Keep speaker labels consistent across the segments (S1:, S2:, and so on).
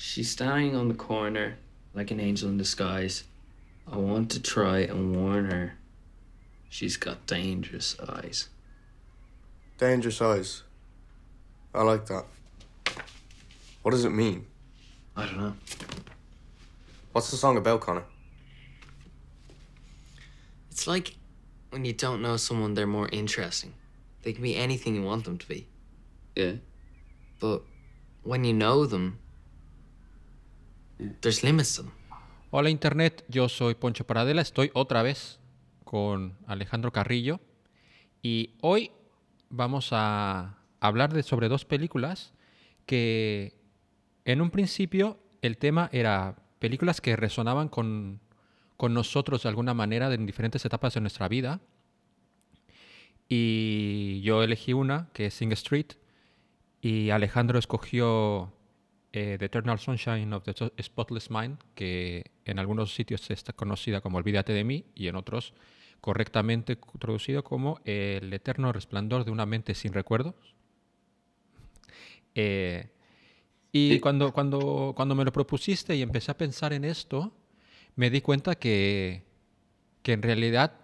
S1: She's standing on the corner like an angel in disguise. I want to try and warn her. She's got dangerous eyes.
S2: Dangerous eyes. I like that. What does it mean?
S1: I don't know.
S2: What's the song about, Connor?
S1: It's like when you don't know someone, they're more interesting. They can be anything you want them to be.
S3: Yeah.
S1: But when you know them,
S4: Hola Internet, yo soy Poncho Paradela, estoy otra vez con Alejandro Carrillo. Y hoy vamos a hablar de, sobre dos películas que en un principio el tema era películas que resonaban con, con nosotros de alguna manera en diferentes etapas de nuestra vida. Y yo elegí una que es Sing Street y Alejandro escogió eh, The Eternal Sunshine of the Spotless Mind, que en algunos sitios está conocida como Olvídate de mí y en otros correctamente traducido como El eterno resplandor de una mente sin recuerdos. Eh, y cuando, cuando, cuando me lo propusiste y empecé a pensar en esto, me di cuenta que, que en realidad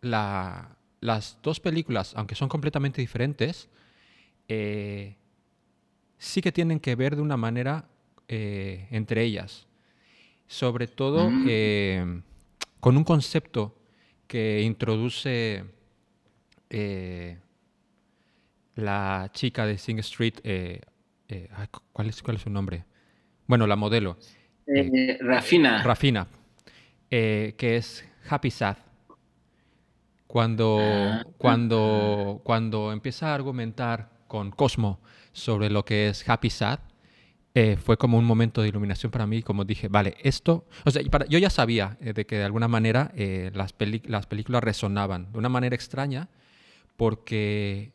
S4: la, las dos películas, aunque son completamente diferentes, eh, sí que tienen que ver de una manera eh, entre ellas. Sobre todo
S3: Mm.
S4: eh, con un concepto que introduce eh, la chica de Sing Street. ¿cuál, es, ¿Cuál es su nombre? Bueno, la modelo.
S3: Rafina.
S4: Rafina, que es Happy Sad. Cuando,
S3: Ah.
S4: cuando, cuando empieza a argumentar con Cosmo sobre lo que es Happy Sad, eh, fue como un momento de iluminación para mí, como dije, vale, esto, o sea, yo ya sabía eh, de que de alguna manera eh, las, peli- las películas resonaban de una manera extraña, porque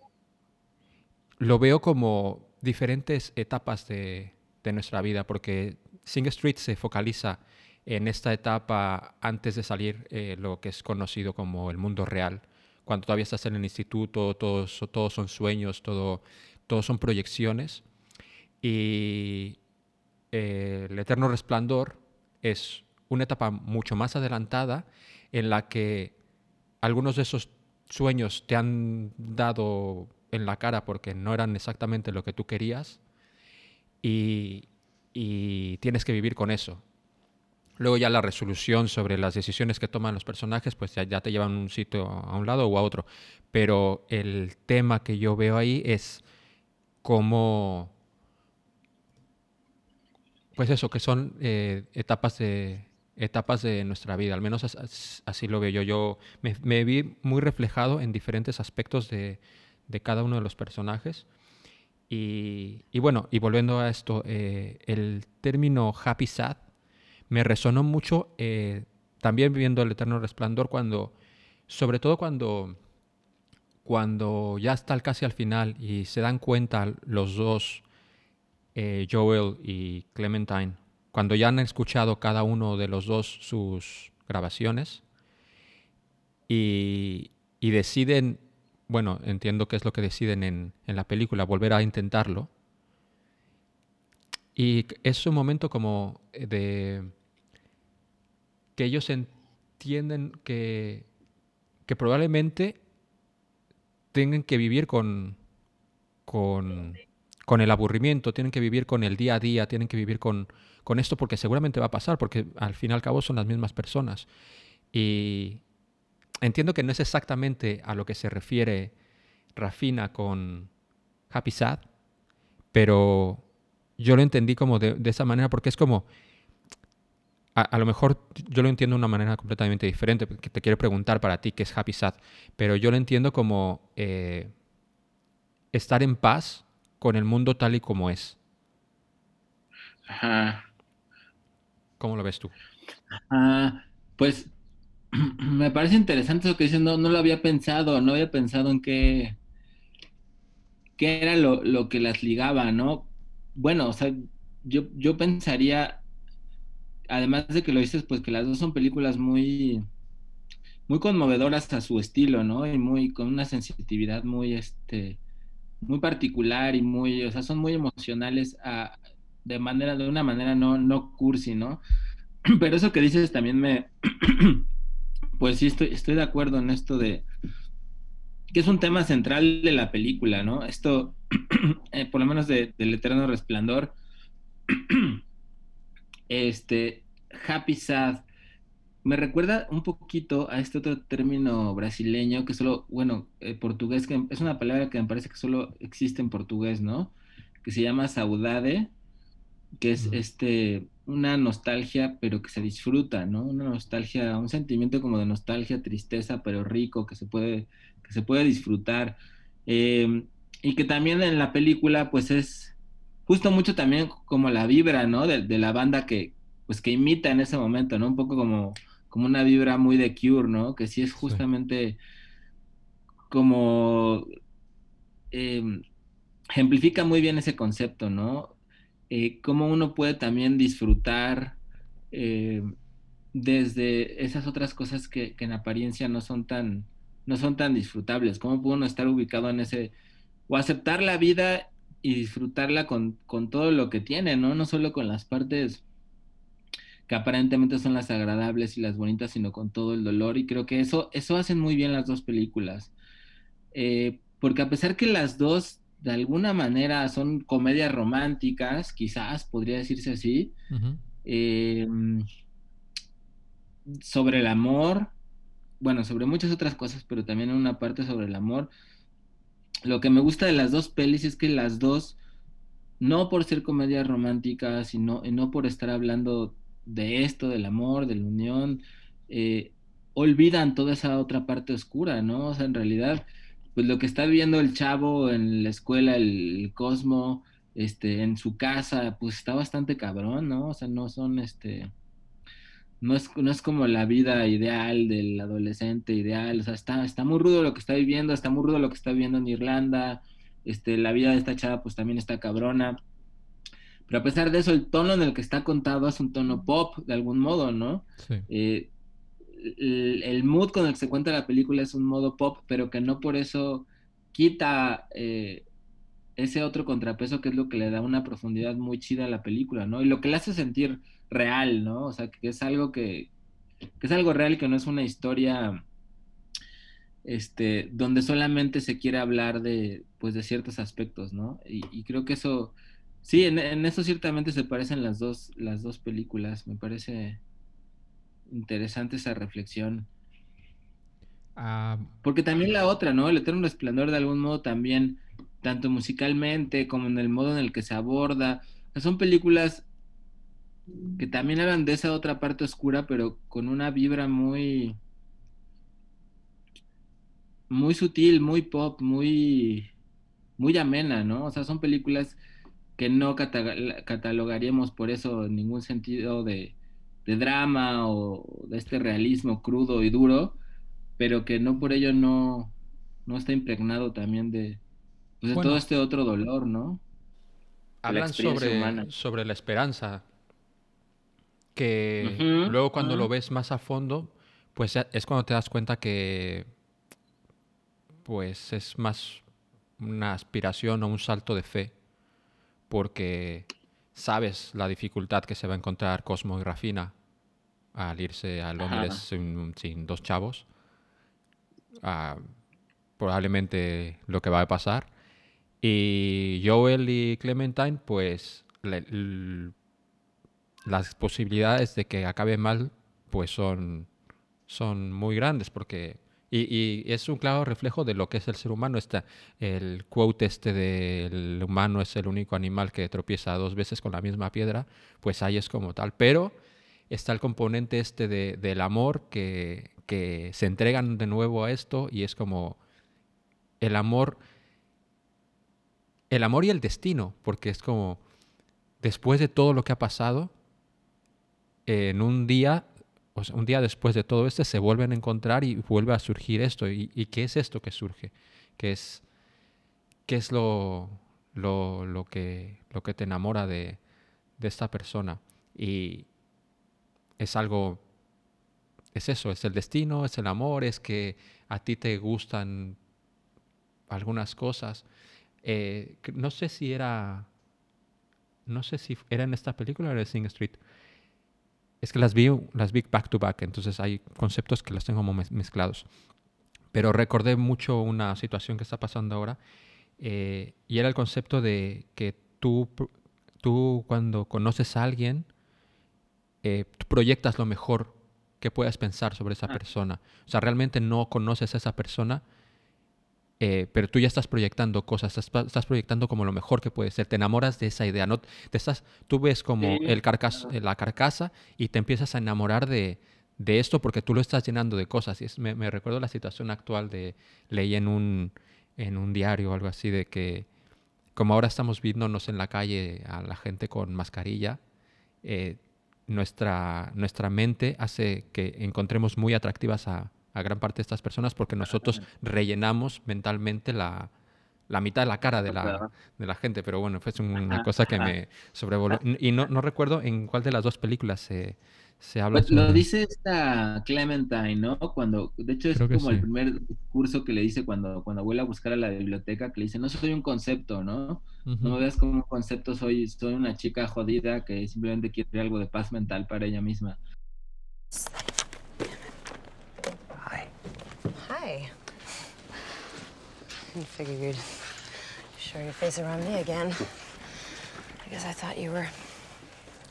S4: lo veo como diferentes etapas de, de nuestra vida, porque Sing Street se focaliza en esta etapa antes de salir eh, lo que es conocido como el mundo real, cuando todavía estás en el instituto, todos, todos son sueños, todo, todos son proyecciones. Y eh, el eterno resplandor es una etapa mucho más adelantada en la que algunos de esos sueños te han dado en la cara porque no eran exactamente lo que tú querías y, tienes que vivir con eso. Luego ya la resolución sobre las decisiones que toman los personajes, pues ya, ya te llevan un sitio a un lado o a otro. Pero el tema que yo veo ahí es cómo, pues eso, que son eh, etapas de etapas de nuestra vida, al menos as- as- así lo veo yo. Yo me, vi muy reflejado en diferentes aspectos de, de cada uno de los personajes. Y, y bueno, y volviendo a esto, eh, el término happy sad me resonó mucho eh, también viendo el eterno resplandor cuando, sobre todo cuando, cuando ya está casi al final y se dan cuenta los dos, eh, Joel y Clementine, cuando ya han escuchado cada uno de los dos sus grabaciones y, y deciden, bueno, entiendo que es lo que deciden en, en la película, volver a intentarlo. Y es un momento como de que ellos entienden que, que probablemente tengan que vivir con, con, con el aburrimiento, tienen que vivir con el día a día, tienen que vivir con, con esto porque seguramente va a pasar, porque al fin y al cabo son las mismas personas. Y entiendo que no es exactamente a lo que se refiere Rafina con Happy Sad, pero yo lo entendí como de, de esa manera porque es como, a, a lo mejor yo lo entiendo de una manera completamente diferente, que te quiero preguntar para ti qué es Happy Sad, pero yo lo entiendo como eh, estar en paz con el mundo tal y como es.
S3: Ajá.
S4: ¿Cómo lo ves tú?
S3: Pues me parece interesante lo que dices, no, no lo había pensado, no había pensado en qué, qué era lo, lo que las ligaba, ¿no? Bueno, o sea, yo, yo pensaría, además de que lo dices, pues que las dos son películas muy, muy conmovedoras a su estilo, ¿no? Y muy, con una sensitividad muy, este, muy particular y muy, o sea, son muy emocionales a, de manera, de una manera no, no cursi, ¿no? Pero eso que dices también me, pues sí, estoy, estoy de acuerdo en esto de que es un tema central de la película, ¿no? Esto, eh, por lo menos de, del Eterno Resplandor, este, Happy Sad, me recuerda un poquito a este otro término brasileño que solo, bueno, eh, portugués, que es una palabra que me parece que solo existe en portugués, ¿no? Que se llama saudade, que es este una nostalgia, pero que se disfruta, ¿no? Una nostalgia, un sentimiento como de nostalgia, tristeza, pero rico, que se puede, que se puede disfrutar. Em, y que también en la película, pues es justo mucho también como la vibra, ¿no? De, la banda que, pues que imita en ese momento, ¿no? Un poco como, como una vibra muy de Cure, ¿no? Que sí es justamente como... Em, ejemplifica muy bien ese concepto, ¿no? eh, cómo uno puede también disfrutar eh, desde esas otras cosas que, en apariencia no son tan no son tan disfrutables, cómo puede uno estar ubicado en ese o aceptar la vida y disfrutarla con, todo lo que tiene, ¿no? No solo con las partes que aparentemente son las agradables y las bonitas, sino con todo el dolor. Y creo que eso, eso hacen muy bien las dos películas. Eh, porque a pesar que las dos de alguna manera son comedias románticas, quizás podría decirse así, eh, sobre el amor, bueno, sobre muchas otras cosas, pero también una parte sobre el amor. Lo que me gusta de las dos pelis es que las dos, no por ser comedias románticas y no, no por estar hablando de esto, del amor, de la unión, eh, olvidan toda esa otra parte oscura, ¿no? O sea, en realidad pues lo que está viendo el chavo en la escuela, el, Cosmo, este, en su casa, pues está bastante cabrón, ¿no? O sea, no son, este, no es, no es como la vida ideal del adolescente ideal, o sea, está, está muy rudo lo que está viviendo, está muy rudo lo que está viviendo en Irlanda, este, la vida de esta chava pues también está cabrona, pero a pesar de eso, el tono en el que está contado es un tono pop, de algún modo, ¿no? Sí. Eh, el, mood con el que se cuenta la película es un modo pop, pero que no por eso quita eh, ese otro contrapeso que es lo que le da una profundidad muy chida a la película, ¿no? Y lo que le hace sentir real, ¿no? O sea, que es algo que, que es algo real, que no es una historia este, donde solamente se quiere hablar de, pues, de ciertos aspectos, ¿no? Y, creo que eso, sí, en, en, eso ciertamente se parecen las dos, las dos películas, me parece, interesante esa reflexión. Ah, Porque también la otra, ¿no? El Eterno Resplandor de algún modo también, tanto musicalmente como en el modo en el que se aborda, son películas que también hablan de esa otra parte oscura, pero con una vibra muy, muy sutil, muy pop, muy, muy amena, ¿no? O sea, son películas que no catalogaríamos por eso en ningún sentido de, de drama o de este realismo crudo y duro, pero que no por ello no, no está impregnado también de, pues, todo este otro dolor, ¿no?
S4: Hablan sobre, sobre la esperanza, que luego cuando lo ves más a fondo, pues es cuando te das cuenta que pues es más una aspiración o un salto de fe, porque sabes la dificultad que se va a encontrar Cosmo y Rafina al irse a Londres sin, dos chavos. Ah, probablemente lo que va a pasar. Y Joel y Clementine, pues las posibilidades de que acabe mal, pues son, son muy grandes porque y, es un claro reflejo de lo que es el ser humano. Está el quote este del humano es el único animal que tropieza dos veces con la misma piedra, pues ahí es como tal. Pero está el componente este de, del amor que, que se entregan de nuevo a esto y es como el amor, el amor y el destino, porque es como después de todo lo que ha pasado, en un día un día después de todo esto se vuelven a encontrar y vuelve a surgir esto. ¿Y, qué es esto que surge? ¿Qué es, qué es lo, lo, que, lo que te enamora de, de esta persona? Y es algo, es eso, es el destino, es el amor, es que a ti te gustan algunas cosas. Eh, no sé si era no sé si era en esta película o era de Sing Street. Es que las vi, las vi back to back, entonces hay conceptos que los tengo como mezclados. Pero recordé mucho una situación que está pasando ahora eh, y era el concepto de que tú, tú cuando conoces a alguien, eh, proyectas lo mejor que puedas pensar sobre esa ah. persona. O sea, realmente no conoces a esa persona, eh, pero tú ya estás proyectando cosas, estás, proyectando como lo mejor que puede ser, te enamoras de esa idea, ¿no? Te estás, tú ves como el carcas, la carcasa y te empiezas a enamorar de, de, esto porque tú lo estás llenando de cosas. Y es, me, me, recuerdo la situación actual de, leí en un, en un diario o algo así, de que como ahora estamos viéndonos en la calle a la gente con mascarilla, eh, nuestra, nuestra mente hace que encontremos muy atractivas a, a gran parte de estas personas porque nosotros rellenamos mentalmente la, la mitad de la cara de la, de la gente. Pero bueno, fue una cosa que me sobrevoló. Y no, no recuerdo en cuál de las dos películas se, se habla
S3: pues Lo dice esta Clementine, ¿no? Cuando, de hecho es como el primer curso que le dice cuando, cuando vuelve a buscar a la biblioteca, que le dice, no soy un concepto, ¿no? No me veas como un concepto, soy, soy una chica jodida que simplemente quiere algo de paz mental para ella misma. Hi. I figured you'd show your face around me again. I guess I thought you were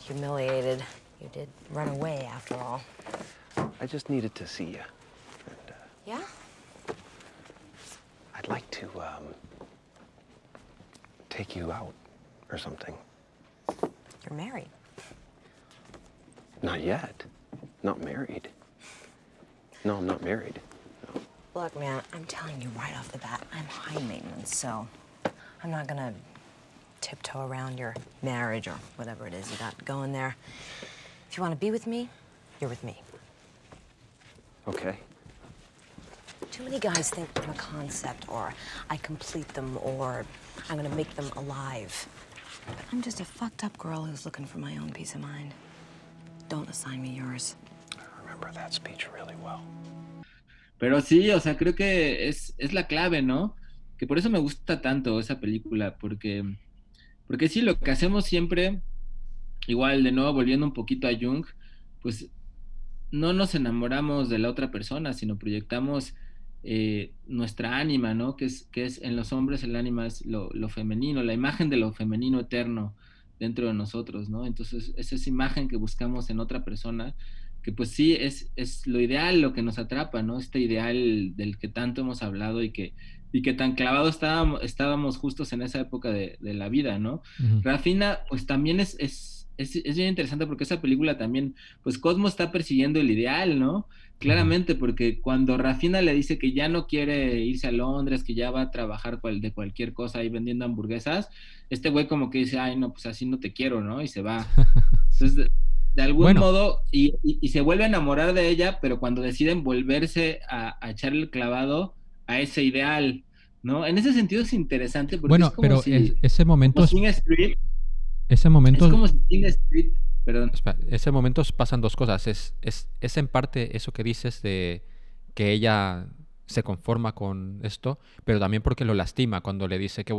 S3: humiliated. You did run away, after all.
S5: I just needed to see you.
S3: And, uh, yeah?
S5: I'd like to, um, take you out or something.
S3: You're married.
S5: Not yet. Not married. No, I'm not married.
S3: Look, man, I'm telling you right off the bat, I'm high maintenance, so I'm not gonna tiptoe around your marriage or whatever it is you got going there. If you want to be with me, you're with me.
S5: Okay.
S3: Too many guys think I'm a concept, or I complete them, or I'm gonna make them alive. But I'm just a fucked up girl who's looking for my own peace of mind. Don't assign me yours.
S5: I remember that speech really well.
S3: Pero sí, o sea, creo que es, es la clave, ¿no? Que por eso me gusta tanto esa película, porque, porque sí, lo que hacemos siempre, igual de nuevo volviendo un poquito a Jung, pues no nos enamoramos de la otra persona, sino proyectamos eh, nuestra ánima, ¿no? Que es, que es en los hombres el ánima es lo, lo, femenino, la imagen de lo femenino eterno dentro de nosotros, ¿no? Entonces, es esa imagen que buscamos en otra persona que pues sí es, es lo ideal lo que nos atrapa, ¿no? Este ideal del que tanto hemos hablado y que, y que tan clavado estábamos, estábamos justos en esa época de, la vida, ¿no? Rafina, pues también es, es, es, bien interesante porque esa película también, pues Cosmo está persiguiendo el ideal, ¿no? Claramente, porque cuando Rafina le dice que ya no quiere irse a Londres, que ya va a trabajar cual, de cualquier cosa ahí vendiendo hamburguesas, este güey como que dice, ay, no, pues así no te quiero, ¿no? Y se va. Entonces, de algún modo, y, se vuelve a enamorar de ella, pero cuando deciden volverse a, a echarle el clavado a ese ideal, ¿no? En ese sentido es interesante. Porque
S4: bueno,
S3: es como
S4: pero
S3: si,
S4: ese momento...
S3: Street,
S4: ese momento...
S3: Es como si Street... Perdón.
S4: ese momento pasan dos cosas. Es, es, es en parte eso que dices de que ella se conforma con esto, pero también porque lo lastima cuando le dice que,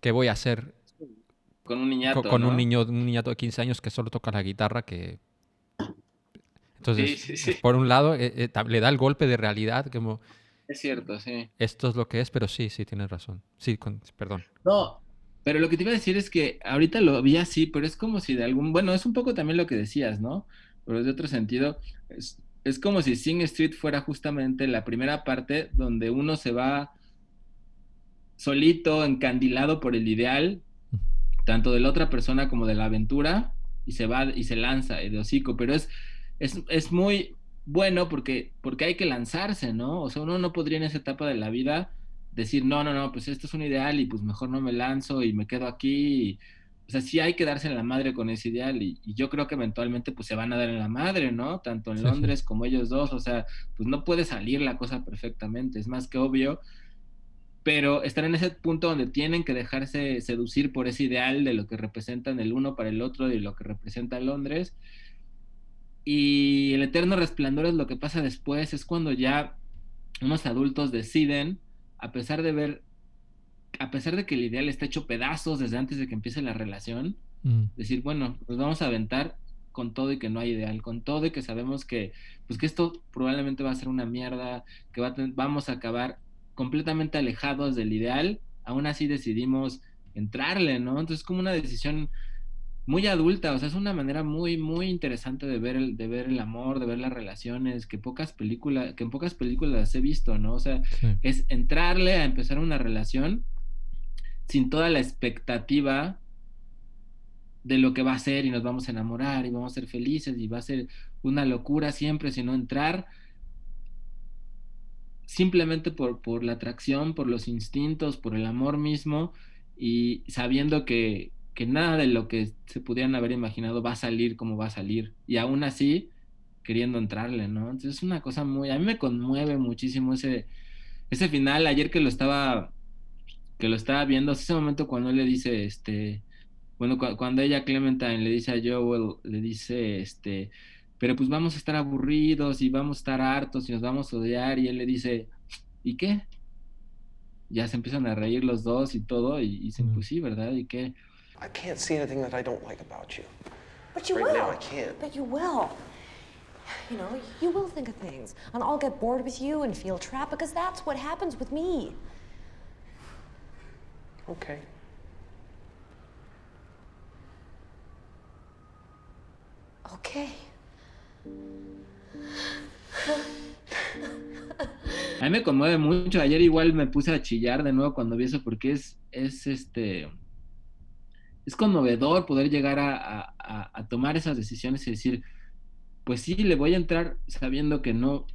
S4: que, voy a hacer
S3: con un niñato.
S4: Con, un niño, un niñato de 15 años que solo toca la guitarra, que. Entonces, por un lado, eh, eh, le da el golpe de realidad, como.
S3: Es cierto, sí.
S4: Esto es lo que es, pero sí, sí, tienes razón. Sí, perdón.
S3: No, pero lo que te iba a decir es que ahorita lo vi así, pero es como si de algún. Bueno, es un poco también lo que decías, ¿no? Pero de otro sentido. Es, es como si Sing Street fuera justamente la primera parte donde uno se va solito, encandilado por el ideal, tanto de la otra persona como de la aventura, y se va y se lanza de hocico, pero es, es, muy bueno porque, porque hay que lanzarse, ¿no? O sea, uno no podría en esa etapa de la vida decir, no, no, no, pues esto es un ideal y pues mejor no me lanzo y me quedo aquí. o sea, sí hay que darse en la madre con ese ideal y, yo creo que eventualmente pues se van a dar en la madre, ¿no? Tanto en Londres como ellos dos, o sea, pues no puede salir la cosa perfectamente, es más que obvio pero están en ese punto donde tienen que dejarse seducir por ese ideal de lo que representan el uno para el otro y lo que representa Londres. Y el eterno resplandor es lo que pasa después, es cuando ya unos adultos deciden, a pesar de ver, a pesar de que el ideal está hecho pedazos desde antes de que empiece la relación,
S4: Mm.
S3: Decir, bueno, nos vamos a aventar con todo y que no hay ideal, con todo y que sabemos que, pues que esto probablemente va a ser una mierda, que va a ten- vamos a acabar completamente alejados del ideal, aún así decidimos entrarle, ¿no? Entonces es como una decisión muy adulta, o sea, es una manera muy, muy interesante de ver el, de ver el amor, de ver las relaciones, que pocas películas, que en pocas películas las he visto, ¿no? O sea,
S4: Sí.
S3: es entrarle a empezar una relación sin toda la expectativa de lo que va a ser y nos vamos a enamorar y vamos a ser felices y va a ser una locura siempre, sino entrar simplemente por, por la atracción, por los instintos, por el amor mismo y sabiendo que, que nada de lo que se pudieran haber imaginado va a salir como va a salir y aún así queriendo entrarle, ¿no? Entonces es una cosa muy, a mí me conmueve muchísimo ese, ese final, ayer que lo estaba, que lo estaba viendo, ese momento cuando él le dice, este, bueno, cu- cuando ella Clementine le dice a Joel, le dice, este, pero pues vamos a estar aburridos y vamos a estar hartos y nos vamos a odiar y él le dice, ¿y qué? Ya se empiezan a reír los dos y todo y, y dicen, pues sí, ¿verdad? ¿Y qué?
S5: I can't see anything that I don't like about you.
S6: But you
S5: Right
S6: will.
S5: now, I can't.
S6: But you will. You know, you will think of things, and I'll get bored with you and feel trapped because that's what happens with me.
S5: Okay.
S6: Okay.
S3: A mí me conmueve mucho. Ayer igual me puse a chillar de nuevo cuando vi eso porque es, es este, es conmovedor poder llegar a, tomar esas decisiones y decir, pues sí, le voy a entrar sabiendo que no,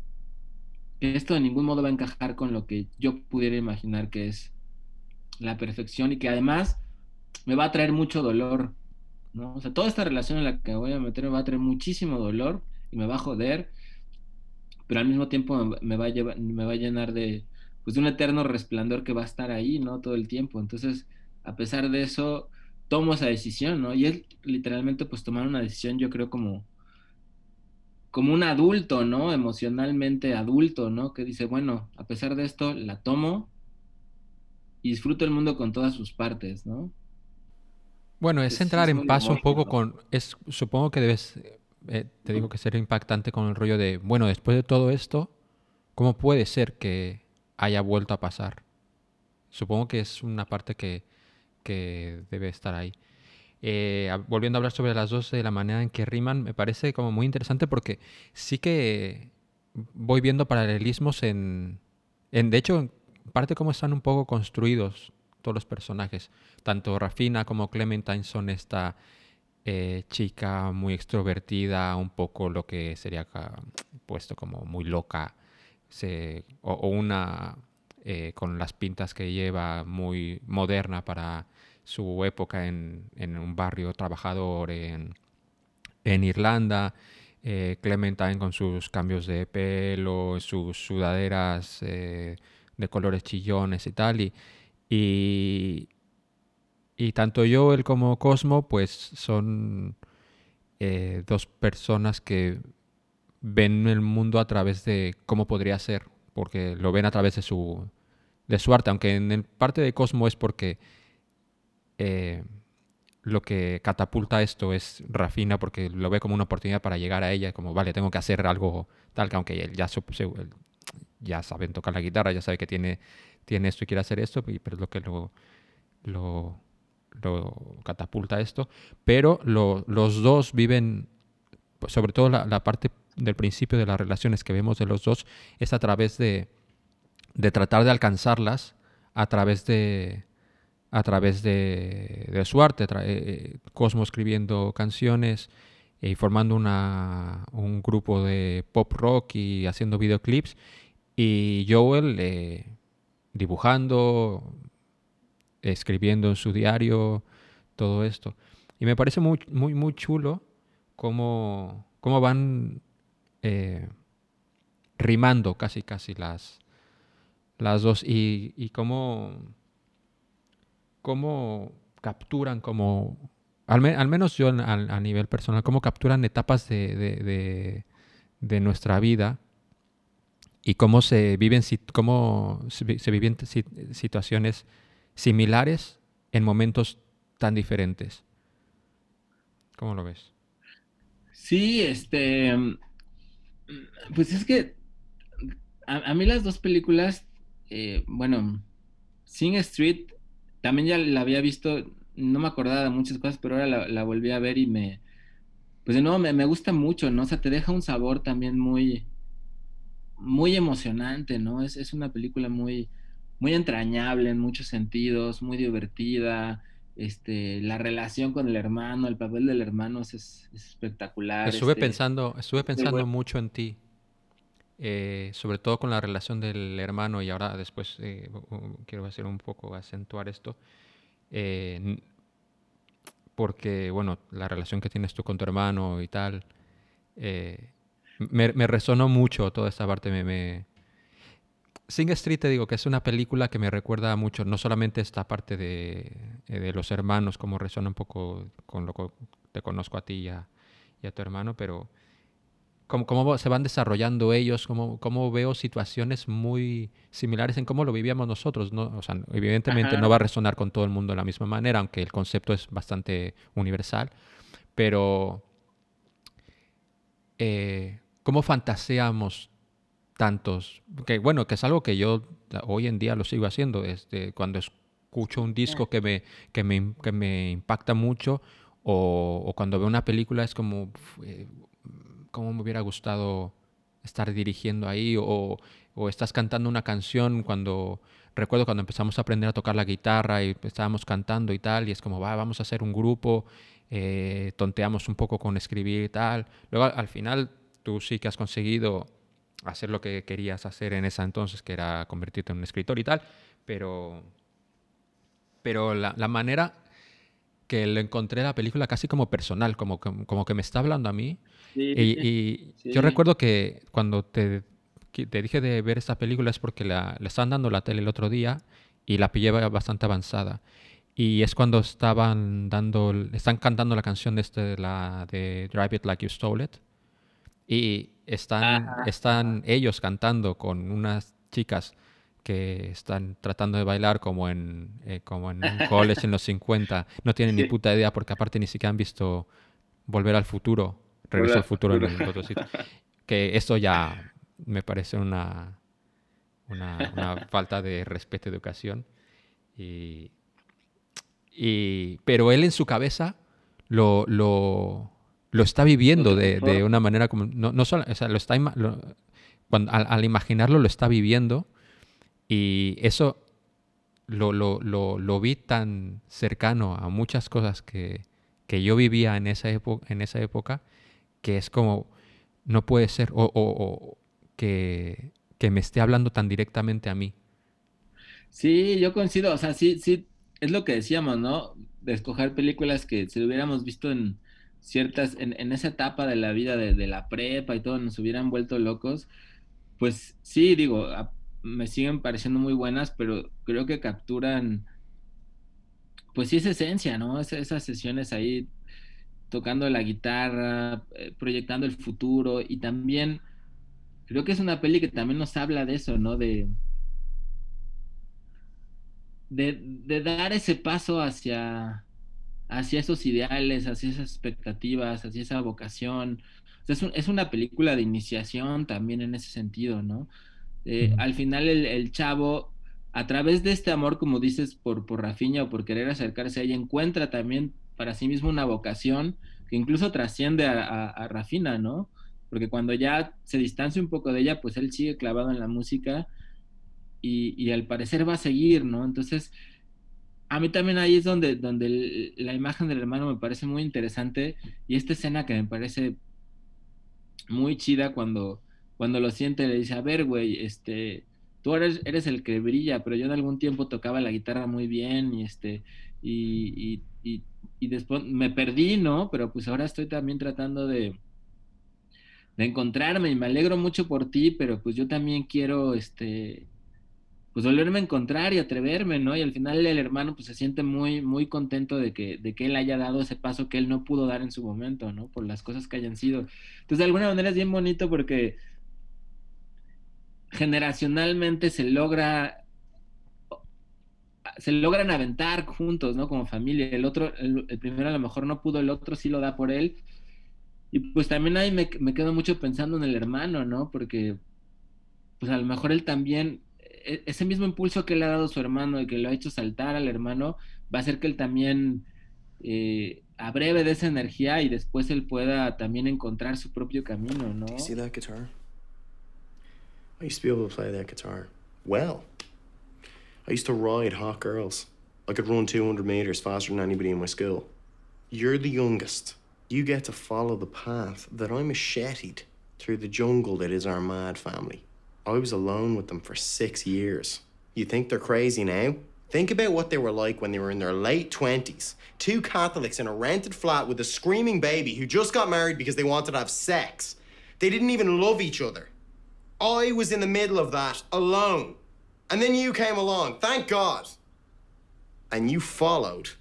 S3: que esto de ningún modo va a encajar con lo que yo pudiera imaginar que es la perfección y que además me va a traer mucho dolor. O sea, toda esta relación en la que voy a meter me va a traer muchísimo dolor y me va a joder pero al mismo tiempo me- va a llevar, me va a llenar de, pues, de un eterno resplandor que va a estar ahí, ¿no? Todo el tiempo. Entonces, a pesar de eso, tomo esa decisión, ¿no? Y es literalmente, pues, tomar una decisión, yo creo, como, como un adulto, ¿no? Emocionalmente adulto, ¿no? Que dice, bueno, a pesar de esto, la tomo y disfruto el mundo con todas sus partes, ¿no?
S4: Bueno,
S3: Pues
S4: es
S3: sí,
S4: entrar
S3: es
S4: en paso un poco con... Es, supongo que debes... eh, te digo que ser impactante con el rollo de, bueno, después de todo esto, ¿cómo puede ser que haya vuelto a pasar? Supongo que es una parte que, que debe estar ahí. Eh, volviendo a hablar sobre las dos de la manera en que riman, me parece como muy interesante porque sí que voy viendo paralelismos en, en de hecho, en parte cómo están un poco construidos todos los personajes. Tanto Rafina como Clementine son esta eh, chica muy extrovertida, un poco lo que sería puesto como muy loca, o, una eh, con las pintas que lleva muy moderna para su época en, un barrio trabajador en, en Irlanda. eh, Clementine con sus cambios de pelo, sus sudaderas eh, de colores chillones y tal. Y, y tanto Joel como Cosmo, pues son eh, dos personas que ven el mundo a través de cómo podría ser, porque lo ven a través de su, de su arte, aunque en el parte de Cosmo es porque eh, lo que catapulta esto es Rafina, porque lo ve como una oportunidad para llegar a ella, como, vale, tengo que hacer algo tal, que aunque él ya, él ya saben tocar la guitarra, ya sabe que tiene, tiene esto y quiere hacer esto, pero es lo que lo, lo catapulta esto. Pero lo- los dos viven, sobre todo la, parte del principio de las relaciones que vemos de los dos, es a través de, de tratar de alcanzarlas, a través de a través de, su arte, eh, eh, Cosmo escribiendo canciones y formando una, un grupo de pop rock y haciendo videoclips, y Joel eh, dibujando, escribiendo en su diario, todo esto. Y me parece muy, muy, muy chulo cómo, cómo van eh, rimando casi, casi las, las dos y, y cómo, cómo capturan como, al, me- al menos yo a, nivel personal, cómo capturan etapas de, de- de- de nuestra vida y cómo se viven, cómo se, vi- se viven sit- situaciones similares en momentos tan diferentes. ¿Cómo lo ves?
S3: Sí, este, pues es que a, a mí las dos películas, eh, bueno, Sing Street, también ya la había visto, no me acordaba de muchas cosas, pero ahora la, la volví a ver y me, pues de nuevo me, me gusta mucho, ¿no? O sea, te deja un sabor también muy, muy emocionante, ¿no? Es, es una película muy, muy entrañable en muchos sentidos, muy divertida. Este, la relación con el hermano, el papel del hermano es, es espectacular.
S4: Estuve
S3: este,
S4: pensando, estuve pensando
S3: bueno.
S4: mucho en ti, eh, sobre todo con la relación del hermano y ahora después eh, quiero hacer un poco acentuar esto, eh, porque bueno, la relación que tienes tú con tu hermano y tal, me, me resonó mucho toda esta parte, me, me- Sing Street te digo que es una película que me recuerda mucho, no solamente esta parte de, eh, de los hermanos, como resuena un poco con lo que te conozco a ti y a, y a tu hermano, pero cómo, cómo se van desarrollando ellos, cómo, cómo veo situaciones muy similares en cómo lo vivíamos nosotros. ¿no? O sea, evidentemente
S3: Ajá.
S4: no va a resonar con todo el mundo de la misma manera, aunque el concepto es bastante universal, pero eh, cómo fantaseamos tantos, que bueno, que es algo que yo hoy en día lo sigo haciendo, este, cuando escucho un disco que me, que me, que me impacta mucho o, cuando veo una película es como, "Uf, eh, cómo me hubiera gustado estar dirigiendo ahí o, estás cantando una canción cuando recuerdo cuando empezamos a aprender a tocar la guitarra y estábamos cantando y tal y es como va vamos a hacer un grupo eh, tonteamos un poco con escribir y tal. Luego al final tú sí que has conseguido hacer lo que querías hacer en esa entonces que era convertirte en un escritor y tal pero pero la, la manera que lo encontré la película casi como personal como, que- como que me está hablando a mí
S3: Sí,
S4: y,
S3: sí,
S4: y
S3: sí.
S4: yo recuerdo que cuando te, te dije de ver esta película es porque la, la estaban dando la tele el otro día y la pillé ba- bastante avanzada. Y es cuando estaban dando, están cantando la canción de, este, la de Drive It Like You Stole It. Y están,
S3: Ajá,
S4: están ellos cantando con unas chicas que están tratando de bailar como en, eh, como en un college en los 50. No tienen ni puta idea porque aparte ni siquiera han visto Volver al Futuro. Regreso
S3: al
S4: Futuro en el otro sitio. Que esto ya me parece una, una, una falta de respeto y educación. Y, y- pero él en su cabeza lo, lo, lo está viviendo de, de una manera como... No, no solo, o sea, lo está, ima- lo- cuando- al, al imaginarlo lo está viviendo y eso lo, lo, lo, lo vi tan cercano a muchas cosas que, que yo vivía en esa, época, en esa época que es como, no puede ser, o, o- o que, que me esté hablando tan directamente a mí.
S3: Sí, yo coincido, o sea, sí, sí, es lo que decíamos, ¿no? De escoger películas que si lo hubiéramos visto en ciertas, en, en esa etapa de la vida de, de la prepa y todo, nos hubieran vuelto locos, pues sí, digo, me siguen pareciendo muy buenas, pero creo que capturan, pues sí, esa esencia, ¿no? Esa- esas sesiones ahí tocando la guitarra, eh, proyectando el futuro y también creo que es una peli que también nos habla de eso, ¿no? De, de dar ese paso hacia, hacia esos ideales, hacia esas expectativas, hacia esa vocación. O sea, es, un- es una película de iniciación también en ese sentido, ¿no? Eh. Al final el, el chavo, a través de este amor, como dices, por, por Rafinha o por querer acercarse a ella, encuentra también para sí mismo una vocación que incluso trasciende a, a, a Rafina, ¿no? Porque cuando ya se distancia un poco de ella, pues él sigue clavado en la música y, y al parecer va a seguir, ¿no? Entonces, a mí también ahí es donde, donde la imagen del hermano me parece muy interesante y esta escena que me parece muy chida cuando, cuando lo siente le dice, a ver, güey, este, tú eres, eres el que brilla, pero yo en algún tiempo tocaba la guitarra muy bien y este, y, y, y, y después me perdí, ¿no? Pero pues ahora estoy también tratando de, de encontrarme y me alegro mucho por ti, pero pues yo también quiero, este, pues volverme a encontrar y atreverme, ¿no? Y al final el hermano pues se siente muy, muy contento de que, de que él haya dado ese paso que él no pudo dar en su momento, ¿no? Por las cosas que hayan sido. Entonces de alguna manera es bien bonito porque generacionalmente se logra se logran aventar juntos, ¿no? Como familia. El otro, el, primero a lo mejor no pudo, el otro sí lo da por él. Y pues también ahí me, me quedo mucho pensando en el hermano, ¿no? Porque pues a lo mejor él también, ese mismo impulso que le ha dado su hermano y que lo ha hecho saltar al hermano, va a hacer que él también eh, abreve de esa energía y después él pueda también encontrar su propio camino, ¿no?
S7: See that guitar? I used to be able to play that guitar well. I used to ride hot girls. I could run 200 meters faster than anybody in my school. You're the youngest. You get to follow the path that I macheted through the jungle that is our mad family. I was alone with them for six years. You think they're crazy now? Think about what they were like when they were in their late 20s. Two Catholics in a rented flat with a screaming baby who just got married because they wanted to have sex. They didn't even love each other. I was in the middle of that alone. And then you came along, thank God. And you followed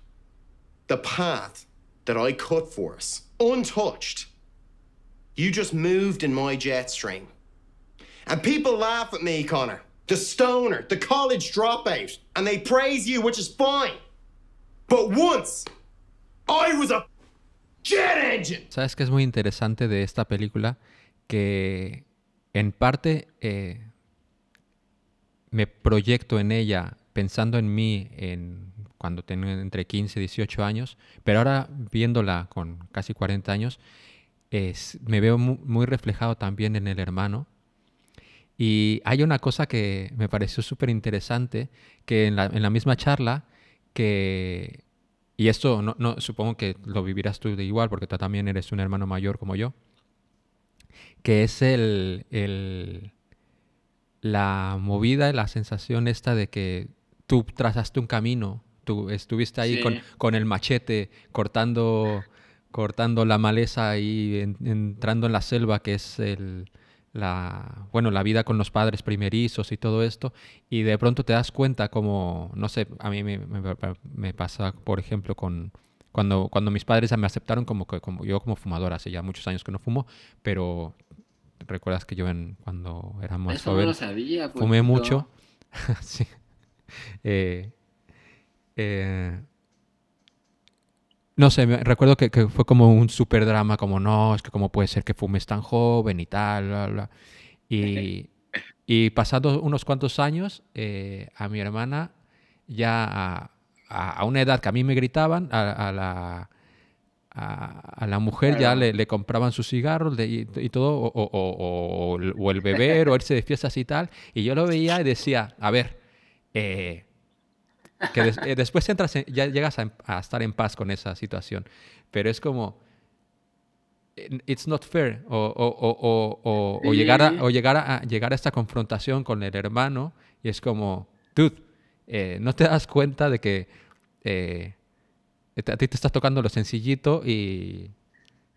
S7: the path that I cut for us, untouched. You just moved in my jet stream. And people laugh at me, Connor, the stoner, the college dropout, and they praise you, which is fine. But once, I was a jet engine.
S4: ¿Sabes qué es muy interesante de esta película? Que en parte eh, me proyecto en ella pensando en mí en cuando tenía entre 15 y 18 años, pero ahora viéndola con casi 40 años, es, me veo muy, muy reflejado también en el hermano. Y hay una cosa que me pareció súper interesante, que en la, en la, misma charla, que, y esto no, no, supongo que lo vivirás tú de igual, porque tú también eres un hermano mayor como yo, que es el, el la movida, la sensación esta de que tú trazaste un camino, tú estuviste ahí sí. con, con, el machete cortando, cortando la maleza y en, entrando en la selva, que es el, la, bueno, la vida con los padres primerizos y todo esto, y de pronto te das cuenta como, no sé, a mí me, me, me pasa, por ejemplo, con cuando, cuando mis padres me aceptaron como, como yo como fumador, hace ya muchos años que no fumo, pero recuerdas que yo en, cuando era más
S3: Eso
S4: joven
S3: no lo sabía,
S4: fumé mucho. sí. Eh, eh, no sé, me, recuerdo que, que, fue como un super drama, como no, es que cómo puede ser que fumes tan joven y tal, bla, bla. Y, y pasados unos cuantos años, eh, a mi hermana ya a, a, a, una edad que a mí me gritaban, a, a la, a, la mujer claro. ya le, le, compraban sus cigarros de, y, y, todo, o, o, o, o, el beber, o irse de fiestas y tal, y yo lo veía y decía, a ver, eh, que des, eh, después entras en, ya llegas a, a, estar en paz con esa situación, pero es como it's not fair o, o, sí. o llegar, a, o llegar, a, llegar a esta confrontación con el hermano y es como, dude, eh, no te das cuenta de que eh, a ti te estás tocando lo sencillito y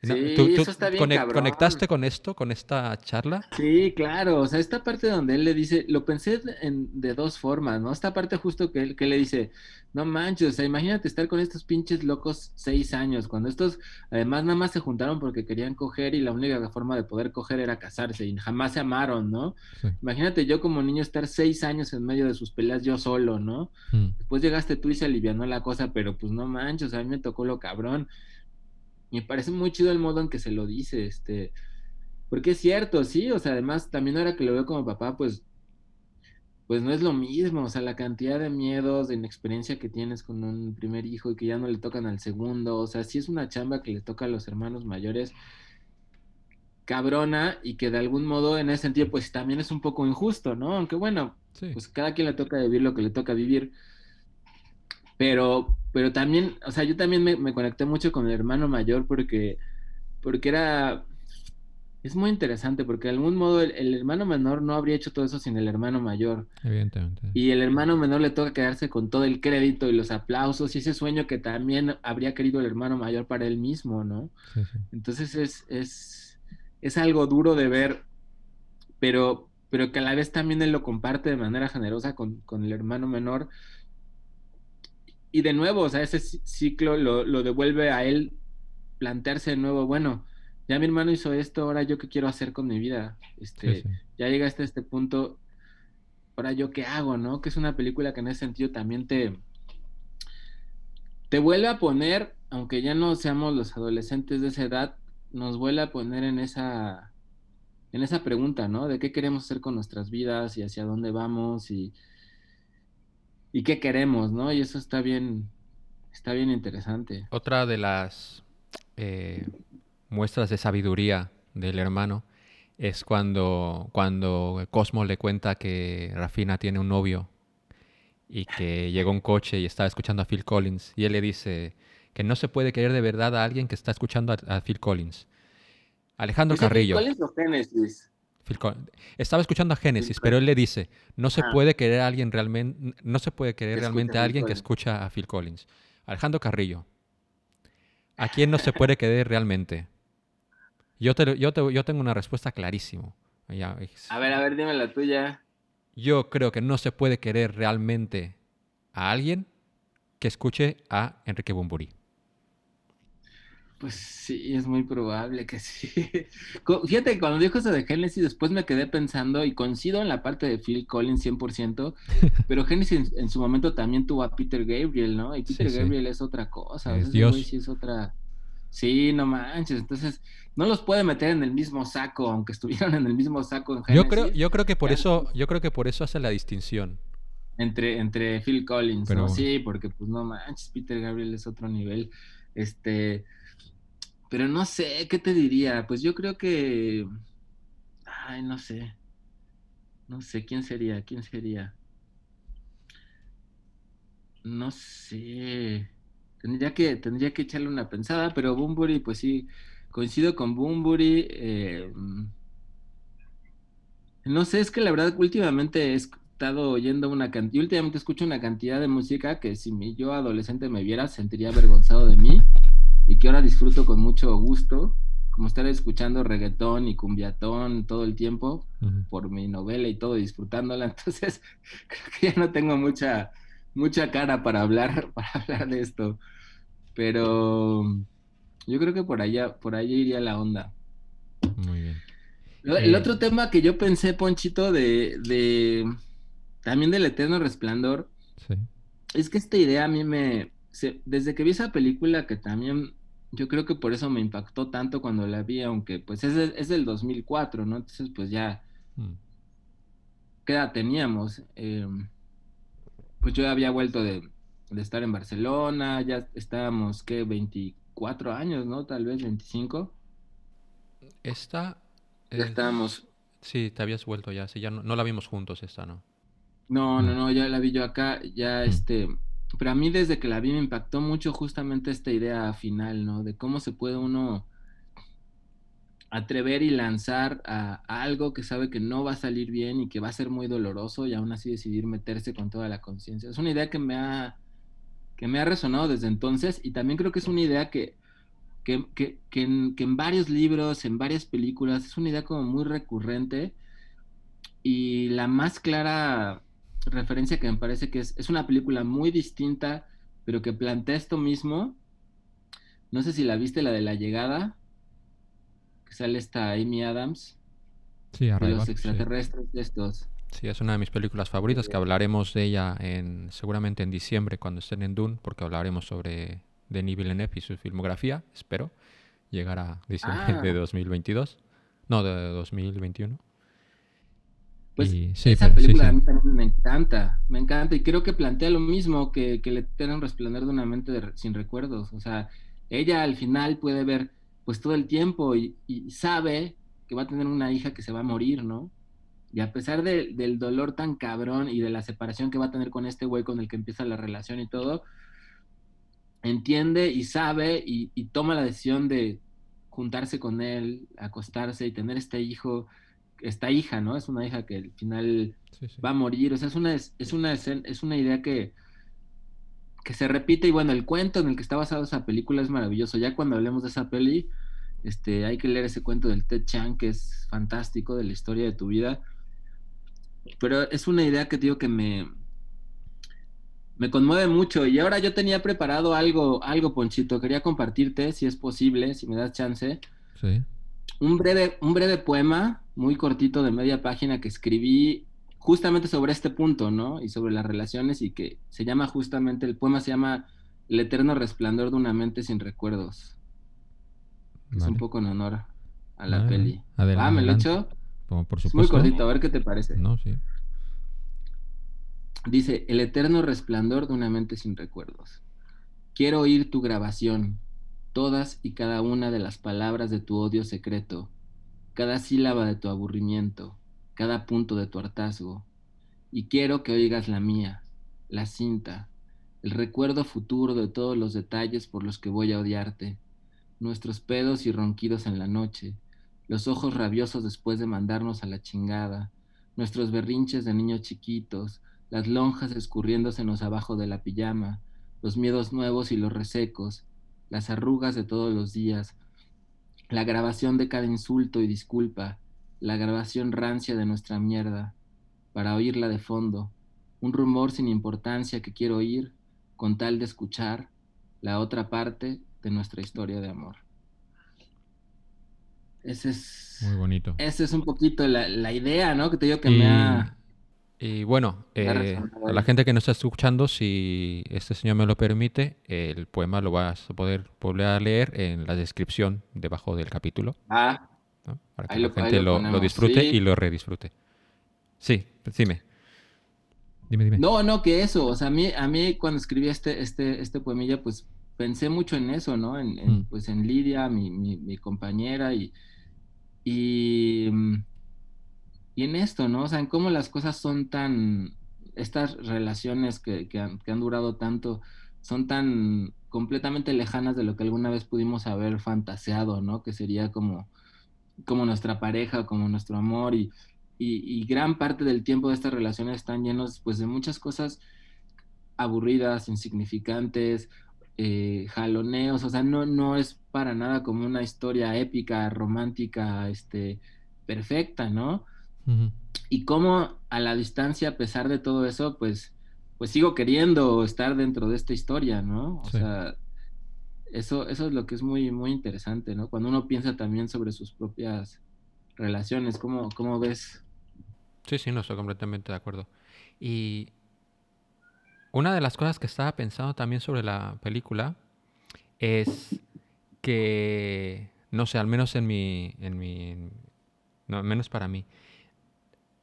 S3: Sí,
S4: ¿Tú, tú
S3: eso está bien
S4: conect,
S3: cabrón.
S4: ¿Conectaste con esto, con esta charla?
S3: Sí, claro. O sea, esta parte donde él le dice, lo pensé en, de dos formas, ¿no? Esta parte justo que él, que le dice, no manches, o sea, imagínate estar con estos pinches locos seis años, cuando estos además nada más se juntaron porque querían coger y la única forma de poder coger era casarse y jamás se amaron, ¿no? Sí. Imagínate yo como niño estar seis años en medio de sus peleas yo solo, ¿no? Mm. Después llegaste tú y se alivianó la cosa, pero pues no manches, o sea, a mí me tocó lo cabrón me parece muy chido el modo en que se lo dice, este, porque es cierto, sí, o sea, además también ahora que lo veo como papá, pues, pues no es lo mismo, o sea, la cantidad de miedos, de inexperiencia que tienes con un primer hijo y que ya no le tocan al segundo, o sea, sí es una chamba que le toca a los hermanos mayores cabrona y que de algún modo en ese sentido pues también es un poco injusto, ¿no? Aunque bueno, sí. pues cada quien le toca vivir lo que le toca vivir, pero, pero también, o sea, yo también me, me, conecté mucho con el hermano mayor porque, porque era, es muy interesante porque de algún modo el, el, hermano menor no habría hecho todo eso sin el hermano mayor.
S4: Evidentemente.
S3: Y el hermano menor le toca quedarse con todo el crédito y los aplausos y ese sueño que también habría querido el hermano mayor para él mismo, ¿no?
S4: Sí, sí.
S3: Entonces es, es, es algo duro de ver, pero, pero que a la vez también él lo comparte de manera generosa con, con el hermano menor y de nuevo, o sea, ese ciclo lo, lo, devuelve a él plantearse de nuevo, bueno, ya mi hermano hizo esto, ahora yo qué quiero hacer con mi vida. Este, sí, sí. Ya llegaste a este punto ahora yo qué hago, ¿no? Que es una película que en ese sentido también te, te vuelve a poner, aunque ya no seamos los adolescentes de esa edad, nos vuelve a poner en esa, en esa pregunta, ¿no? De qué queremos hacer con nuestras vidas y hacia dónde vamos y, y qué queremos, ¿no? Y eso está bien, está bien interesante.
S4: Otra de las eh, muestras de sabiduría del hermano es cuando, cuando Cosmo le cuenta que Rafina tiene un novio y que llegó un coche y estaba escuchando a Phil Collins y él le dice que no se puede querer de verdad a alguien que está escuchando a, a Phil Collins. Alejandro
S3: ¿Dice Phil
S4: Carrillo.
S3: Genesis?
S4: Phil Collins. Estaba escuchando a Génesis, pero él le dice, no se
S3: Ah.
S4: puede querer a alguien realmente, no se puede querer
S3: Que
S4: realmente
S3: escuche a
S4: alguien que
S3: Collins.
S4: escucha a Phil Collins. Alejandro Carrillo. ¿A quién no se puede querer realmente? Yo, te, yo, te- yo tengo una respuesta clarísima. Ya, es-
S3: A ver, a ver, dime la tuya.
S4: Yo creo que no se puede querer realmente a alguien que escuche a Enrique Bumburi.
S3: Pues sí, es muy probable que sí. Fíjate que cuando dijo eso de Genesis, después me quedé pensando y coincido en la parte de Phil Collins 100%, pero Genesis en, en su momento también tuvo a Peter Gabriel, ¿no? Y Peter
S4: Sí, sí.
S3: Gabriel es otra cosa.
S4: Es Dios.
S3: güey sí es otra. Sí, no manches. Entonces, no los puede meter en el mismo saco, aunque estuvieran en el mismo saco en Genesis.
S4: Yo creo, yo creo que por eso, yo creo que por eso hace la distinción.
S3: Entre, entre Phil Collins,
S4: Pero-
S3: ¿no? Sí, porque pues no manches, Peter Gabriel es otro nivel. Este, pero no sé, ¿qué te diría? Pues yo creo que, ay, no sé, no sé, ¿quién sería? ¿Quién sería? No sé, tendría que, tendría que echarle una pensada, pero Bumburi, pues sí, coincido con Bumburi. eh, no sé, es que la verdad últimamente he estado oyendo una cantidad, últimamente escucho una cantidad de música que si mi yo adolescente me viera sentiría avergonzado de mí y que ahora disfruto con mucho gusto, como estar escuchando reggaetón y cumbiatón todo el tiempo por mi novela y todo disfrutándola, entonces creo que ya no tengo mucha mucha cara para hablar para hablar de esto, pero yo creo que por allá por allá iría la onda.
S4: Muy bien.
S3: Lo- El
S4: Eh,
S3: otro tema que yo pensé, Ponchito, de, de también del Eterno Resplandor,
S4: Sí.
S3: es que esta idea a mí me, se- desde que vi esa película, que también yo creo que por eso me impactó tanto cuando la vi, aunque pues es, es del 2004, ¿no? Entonces pues ya,
S4: Mm.
S3: ¿qué edad teníamos? Eh, pues yo había vuelto de, de estar en Barcelona, ya estábamos, ¿qué? 24 años, ¿no? Tal vez 25.
S4: Esta.
S3: Ya
S4: es-
S3: estábamos
S4: Sí, te habías vuelto ya. Sí, ya no, no la vimos juntos esta, ¿no?
S3: No, no,
S4: No.
S3: no, ya la vi yo acá, ya
S4: Mm.
S3: Pero a mí desde que la vi me impactó mucho justamente esta idea final, ¿no? De cómo se puede uno atrever y lanzar a, algo que sabe que no va a salir bien y que va a ser muy doloroso y aún así decidir meterse con toda la conciencia. Es una idea que me ha, que me ha resonado desde entonces y también creo que es una idea que, que en, que en varios libros, en varias películas, es una idea como muy recurrente y la más clara referencia que me parece que es, es una película muy distinta, pero que plantea esto mismo. No sé si la viste, la de la llegada, que sale esta Amy Adams,
S4: Sí,
S3: de los
S4: sí.
S3: extraterrestres de estos.
S4: Sí, es una de mis películas favoritas que hablaremos de ella en seguramente en diciembre cuando estén en Dune, porque hablaremos sobre Denis Villeneuve y su filmografía, espero llegar a diciembre
S3: Ah.
S4: de 2022, no, de 2021.
S3: Pues
S4: Y- sí,
S3: esa
S4: pero-
S3: película
S4: sí.
S3: a mí también me encanta, me encanta y creo que plantea lo mismo que, que le un resplandor de una mente de sin recuerdos. O sea, ella al final puede ver pues todo el tiempo y, y sabe que va a tener una hija que se va a morir, ¿no? Y a pesar de- del dolor tan cabrón y de la separación que va a tener con este güey con el que empieza la relación y todo, entiende y sabe y, y toma la decisión de juntarse con él, acostarse y tener este hijo, esta hija, ¿no? Es una hija que al final
S4: Sí, sí.
S3: va a morir. O sea, es una, es, una, es una idea que, que se repite. Y bueno, el cuento en el que está basado esa película es maravilloso. Ya cuando hablemos de esa peli, este, hay que leer ese cuento del Ted Chiang, que es fantástico, de la historia de tu vida. Pero es una idea que digo que me, me conmueve mucho. Y ahora yo tenía preparado algo, algo, Ponchito. Quería compartirte, si es posible, si me das chance
S4: Sí.
S3: un breve, un breve poema muy cortito de media página que escribí justamente sobre este punto, ¿no? Y sobre las relaciones y que se llama justamente, el poema se llama El eterno resplandor de una mente sin recuerdos. Es un poco en honor a la
S4: Vale,
S3: peli.
S4: adelante,
S3: ah, me lo.
S4: Como por
S3: Es muy cortito, a ver qué te parece.
S4: No, sí.
S3: Dice, el eterno resplandor de una mente sin recuerdos. Quiero oír tu grabación, todas y cada una de las palabras de tu odio secreto, cada sílaba de tu aburrimiento, cada punto de tu hartazgo. Y quiero que oigas la mía, la cinta, el recuerdo futuro de todos los detalles por los que voy a odiarte, nuestros pedos y ronquidos en la noche, los ojos rabiosos después de mandarnos a la chingada, nuestros berrinches de niños chiquitos, las lonjas escurriéndosenos abajo de la pijama, los miedos nuevos y los resecos, las arrugas de todos los días, la grabación de cada insulto y disculpa, la grabación rancia de nuestra mierda, para oírla de fondo, un rumor sin importancia que quiero oír con tal de escuchar la otra parte de nuestra historia de amor. Ese es,
S4: Muy bonito.
S3: esa es un poquito la, la idea, ¿no? Que te digo que
S4: Y,
S3: me ha...
S4: y bueno, eh, a la gente que nos está escuchando, si este señor me lo permite, el poema lo vas a poder volver a leer en la descripción debajo del capítulo,
S3: Ah,
S4: ¿no? para que la
S3: lo-
S4: gente
S3: lo
S4: lo, lo
S3: ponemos,
S4: disfrute
S3: sí.
S4: y lo redisfrute. Sí, dime. Dime, dime.
S3: No, no, que eso, o sea, a mí, a mí cuando escribí este, este, este poemilla, pues pensé mucho en eso, ¿no? En, en,
S4: Mm.
S3: pues en Lidia, mi, mi, mi compañera, y, y, mm, y en esto, ¿no? O sea, en cómo las cosas son tan, estas relaciones que, que han, durado tanto, son tan completamente lejanas de lo que alguna vez pudimos haber fantaseado, ¿no? Que sería como, como nuestra pareja, como nuestro amor, y, y, y gran parte del tiempo de estas relaciones están llenos pues de muchas cosas aburridas, insignificantes, eh, jaloneos, o sea, no, no es para nada como una historia épica, romántica, este, perfecta, ¿no? Y cómo a la distancia, a pesar de todo eso, pues, pues sigo queriendo estar dentro de esta historia, ¿no? O
S4: Sí.
S3: sea, eso, eso es lo que es muy, muy interesante, ¿no? Cuando uno piensa también sobre sus propias relaciones, ¿cómo, cómo ves?
S4: Sí, sí, no estoy completamente de acuerdo. Y una de las cosas que estaba pensando también sobre la película es que, no sé, al menos en mi, en mi, no, al menos para mí,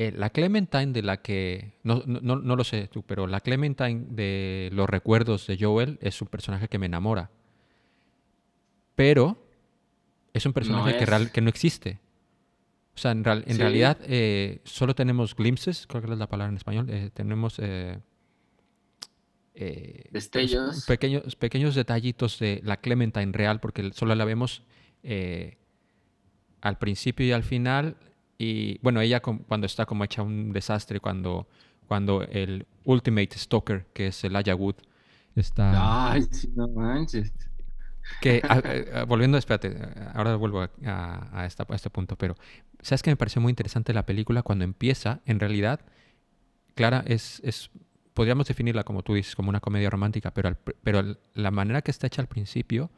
S4: eh, la Clementine de la que, no, no, no- lo sé tú, pero la Clementine de los recuerdos de Joel es un personaje que me enamora. Pero es un personaje que,
S3: es.
S4: real- que no existe. O sea, en, real- en
S3: Sí.
S4: realidad eh, solo tenemos glimpses, creo que es la palabra en español, eh, tenemos
S3: Destellos.
S4: pequeños, pequeños detallitos de la Clementine real, porque solo la vemos al principio y al final. Y bueno, ella cuando está como hecha un desastre, cuando, cuando el Ultimate Stalker, que es el Wood, está...
S3: Ay, no manches.
S4: Que, a- a- a- volviendo, espérate, ahora vuelvo a, esta- este punto, pero ¿sabes que me pareció muy interesante la película cuando empieza? En realidad, Clara es, es podríamos definirla como tú dices, como una comedia romántica, pero, al pero la manera que está hecha al principio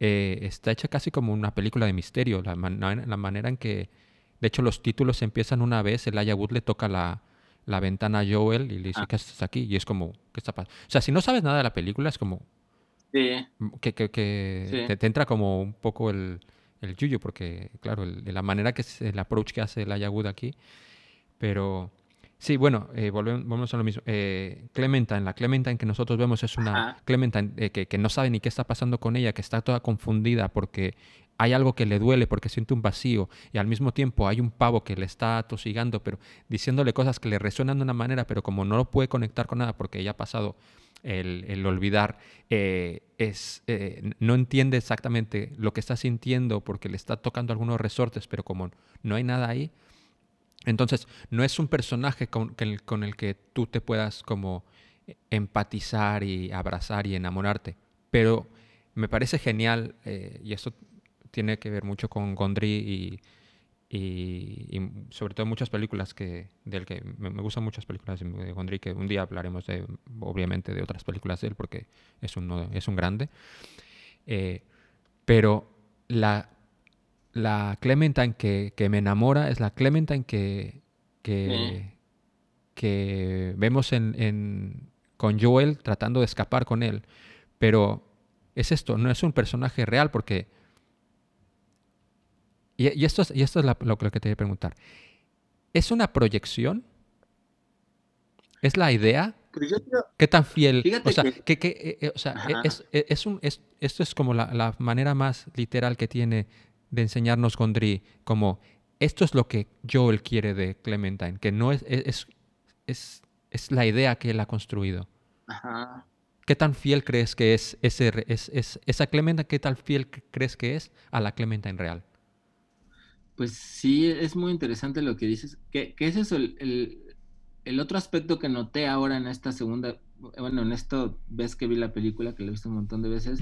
S4: eh, está hecha casi como una película de misterio, la, man- la manera en que, de hecho, los títulos empiezan una vez, el Wood le toca la, la ventana a Joel y le dice,
S3: Ah.
S4: ¿qué haces aquí? Y es como, ¿qué está pasando? O sea, si no sabes nada de la película, es como,
S3: Sí,
S4: que, que- que
S3: Sí.
S4: te, te entra como un poco el, el yuyo, porque claro, el- la manera que es el approach que hace el Ayahuud aquí, pero sí, bueno, eh, volvemos, volvemos a lo mismo. Eh, Clementine, la Clementine que nosotros vemos es una
S3: Ajá.
S4: Clementine eh, que, que no sabe ni qué está pasando con ella, que está toda confundida porque hay algo que le duele, porque siente un vacío, y al mismo tiempo hay un pavo que le está atosigando, pero diciéndole cosas que le resuenan de una manera, pero como no lo puede conectar con nada porque ya ha pasado el, el olvidar, eh, es, eh, no entiende exactamente lo que está sintiendo porque le está tocando algunos resortes, pero como no hay nada ahí, entonces no es un personaje con, con el que tú te puedas como empatizar y abrazar y enamorarte, pero me parece genial, eh, y esto tiene que ver mucho con Gondry y, y, y sobre todo muchas películas que del que me, me gustan muchas películas de Gondry que un día hablaremos de obviamente de otras películas de él porque es un es un grande Eh, pero la la Clementine que, que me enamora es la Clementine que que, que vemos en, en- con Joel tratando de escapar con él. Pero es esto, no es un personaje real porque... Y, y esto es, y esto es la- lo, que te voy a preguntar. ¿Es una proyección? ¿Es la idea?
S3: Yo
S4: ¿Qué tan fiel? O sea,
S3: que-
S4: que- que, eh, eh, o sea, es, eh, es un, es- esto es como la, la manera más literal que tiene de enseñarnos Gondry, como esto es lo que Joel quiere de Clementine, que no es, es, es, es- la idea que él ha construido.
S3: Ajá.
S4: ¿Qué tan fiel crees que es, ese, es, es- esa Clementine? ¿Qué tan fiel crees que es a la Clementine real?
S3: Pues sí, es muy interesante lo que dices. Que, que ese es el, el- el otro aspecto que noté ahora en esta segunda, bueno, en esto vez que vi la película, que la he visto un montón de veces.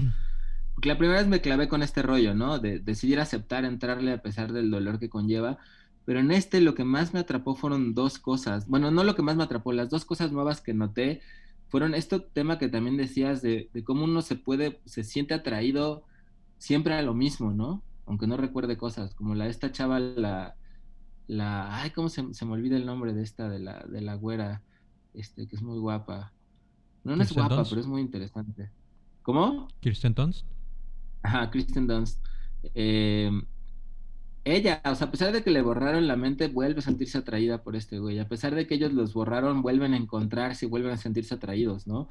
S3: Porque la primera vez me clavé con este rollo, ¿no? De decidir aceptar, entrarle a pesar del dolor que conlleva. Pero en este lo que más me atrapó fueron dos cosas. Bueno, no lo que más me atrapó, las dos cosas nuevas que noté fueron este tema que también decías de, de cómo uno se puede, se siente atraído siempre a lo mismo, ¿no? Aunque no recuerde cosas, como la esta chava, la, la, ay, ¿cómo se, se me olvida el nombre de esta, de la, de la güera, este, que es muy guapa. No, no es
S4: Kirsten
S3: guapa,
S4: Dunst.
S3: pero es muy interesante. ¿Cómo?
S4: ¿Kirsten Dunst?
S3: Ajá, Kristen Dunst. Eh, ella, o sea, a pesar de que le borraron la mente, vuelve a sentirse atraída por este güey. A pesar de que ellos los borraron, vuelven a encontrarse y vuelven a sentirse atraídos, ¿no?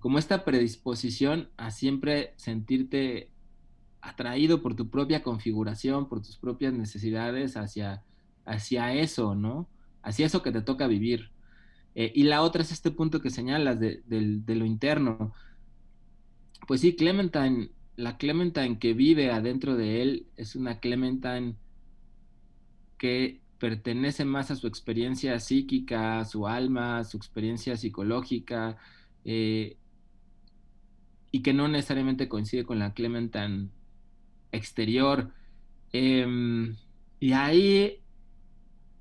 S3: Como esta predisposición a siempre sentirte atraído por tu propia configuración, por tus propias necesidades hacia, hacia eso, ¿no? Hacia eso que te toca vivir. Eh, y la otra es este punto que señalas de, de lo interno. Pues sí, Clementine, la Clementine que vive adentro de él es una Clementine que pertenece más a su experiencia psíquica, a su alma, a su experiencia psicológica, eh, y que no necesariamente coincide con la Clementine exterior. Em, y ahí,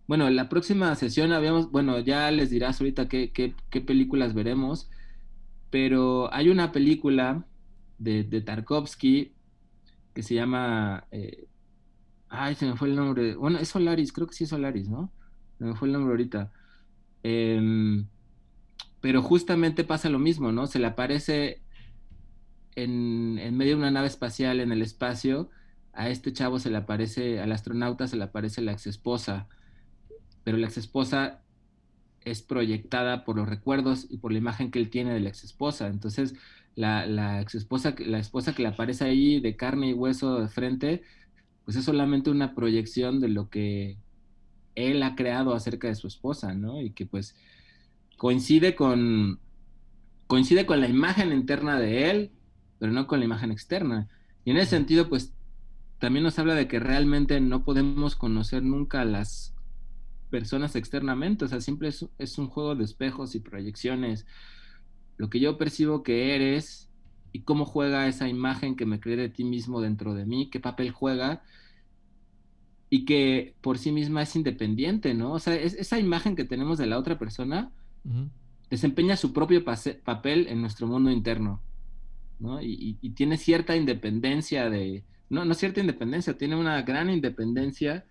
S3: bueno, la próxima sesión habíamos, bueno, ya les dirás ahorita qué, qué- qué películas veremos, pero hay una película de, de Tarkovsky que se llama, eh, ay, se me fue el nombre, bueno, es Solaris, creo que sí es Solaris, ¿no? Se me fue el nombre ahorita. Em, pero justamente pasa lo mismo, ¿no? Se le aparece en, medio de una nave espacial en el espacio, a este chavo se le aparece, al astronauta se le aparece la exesposa, pero la exesposa es proyectada por los recuerdos y por la imagen que él tiene de la exesposa. Entonces, la, la exesposa, la esposa que le aparece ahí de carne y hueso de frente, pues es solamente una proyección de lo que él ha creado acerca de su esposa, ¿no? Y que pues coincide con coincide con la imagen interna de él, pero no con la imagen externa. Y en ese sentido, pues también nos habla de que realmente no podemos conocer nunca a las personas externamente, o sea, siempre es, es un juego de espejos y proyecciones. Lo que yo percibo que eres y cómo juega esa imagen que me creé de ti mismo dentro de mí, qué papel juega y que por sí misma es independiente, ¿no? O sea, es, esa imagen que tenemos de la otra persona desempeña su propio papel en nuestro mundo interno, ¿no? Y, tiene cierta independencia de, no, no cierta independencia, tiene una gran independencia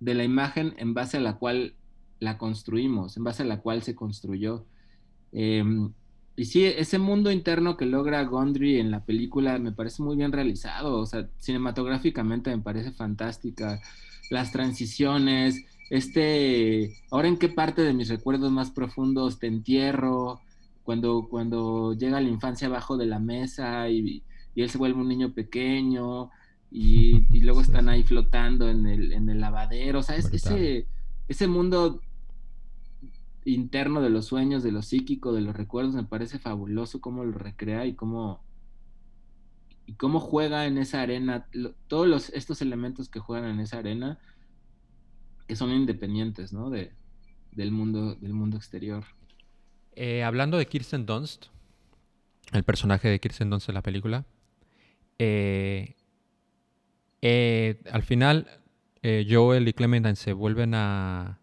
S3: de la imagen en base a la cual la construimos, en base a la cual se construyó. Eh, y sí, ese mundo interno que logra Gondry en la película me parece muy bien realizado, o sea, cinematográficamente me parece fantástica, las transiciones, este, ahora en qué parte de mis recuerdos más profundos te entierro, cuando, cuando llega la infancia abajo de la mesa y, y él se vuelve un niño pequeño y, y luego
S4: Sí,
S3: están ahí flotando en el, en el lavadero, o sea, es, ese, ese mundo interno de los sueños, de lo psíquico, de los recuerdos, me parece fabuloso cómo lo recrea y cómo y cómo juega en esa arena, lo- todos los, estos elementos que juegan en esa arena, que son independientes, ¿no? De, del mundo, del mundo exterior.
S4: Eh, hablando de Kirsten Dunst, el personaje de Kirsten Dunst en la película, eh, eh, al final Joel y Clementine se vuelven a...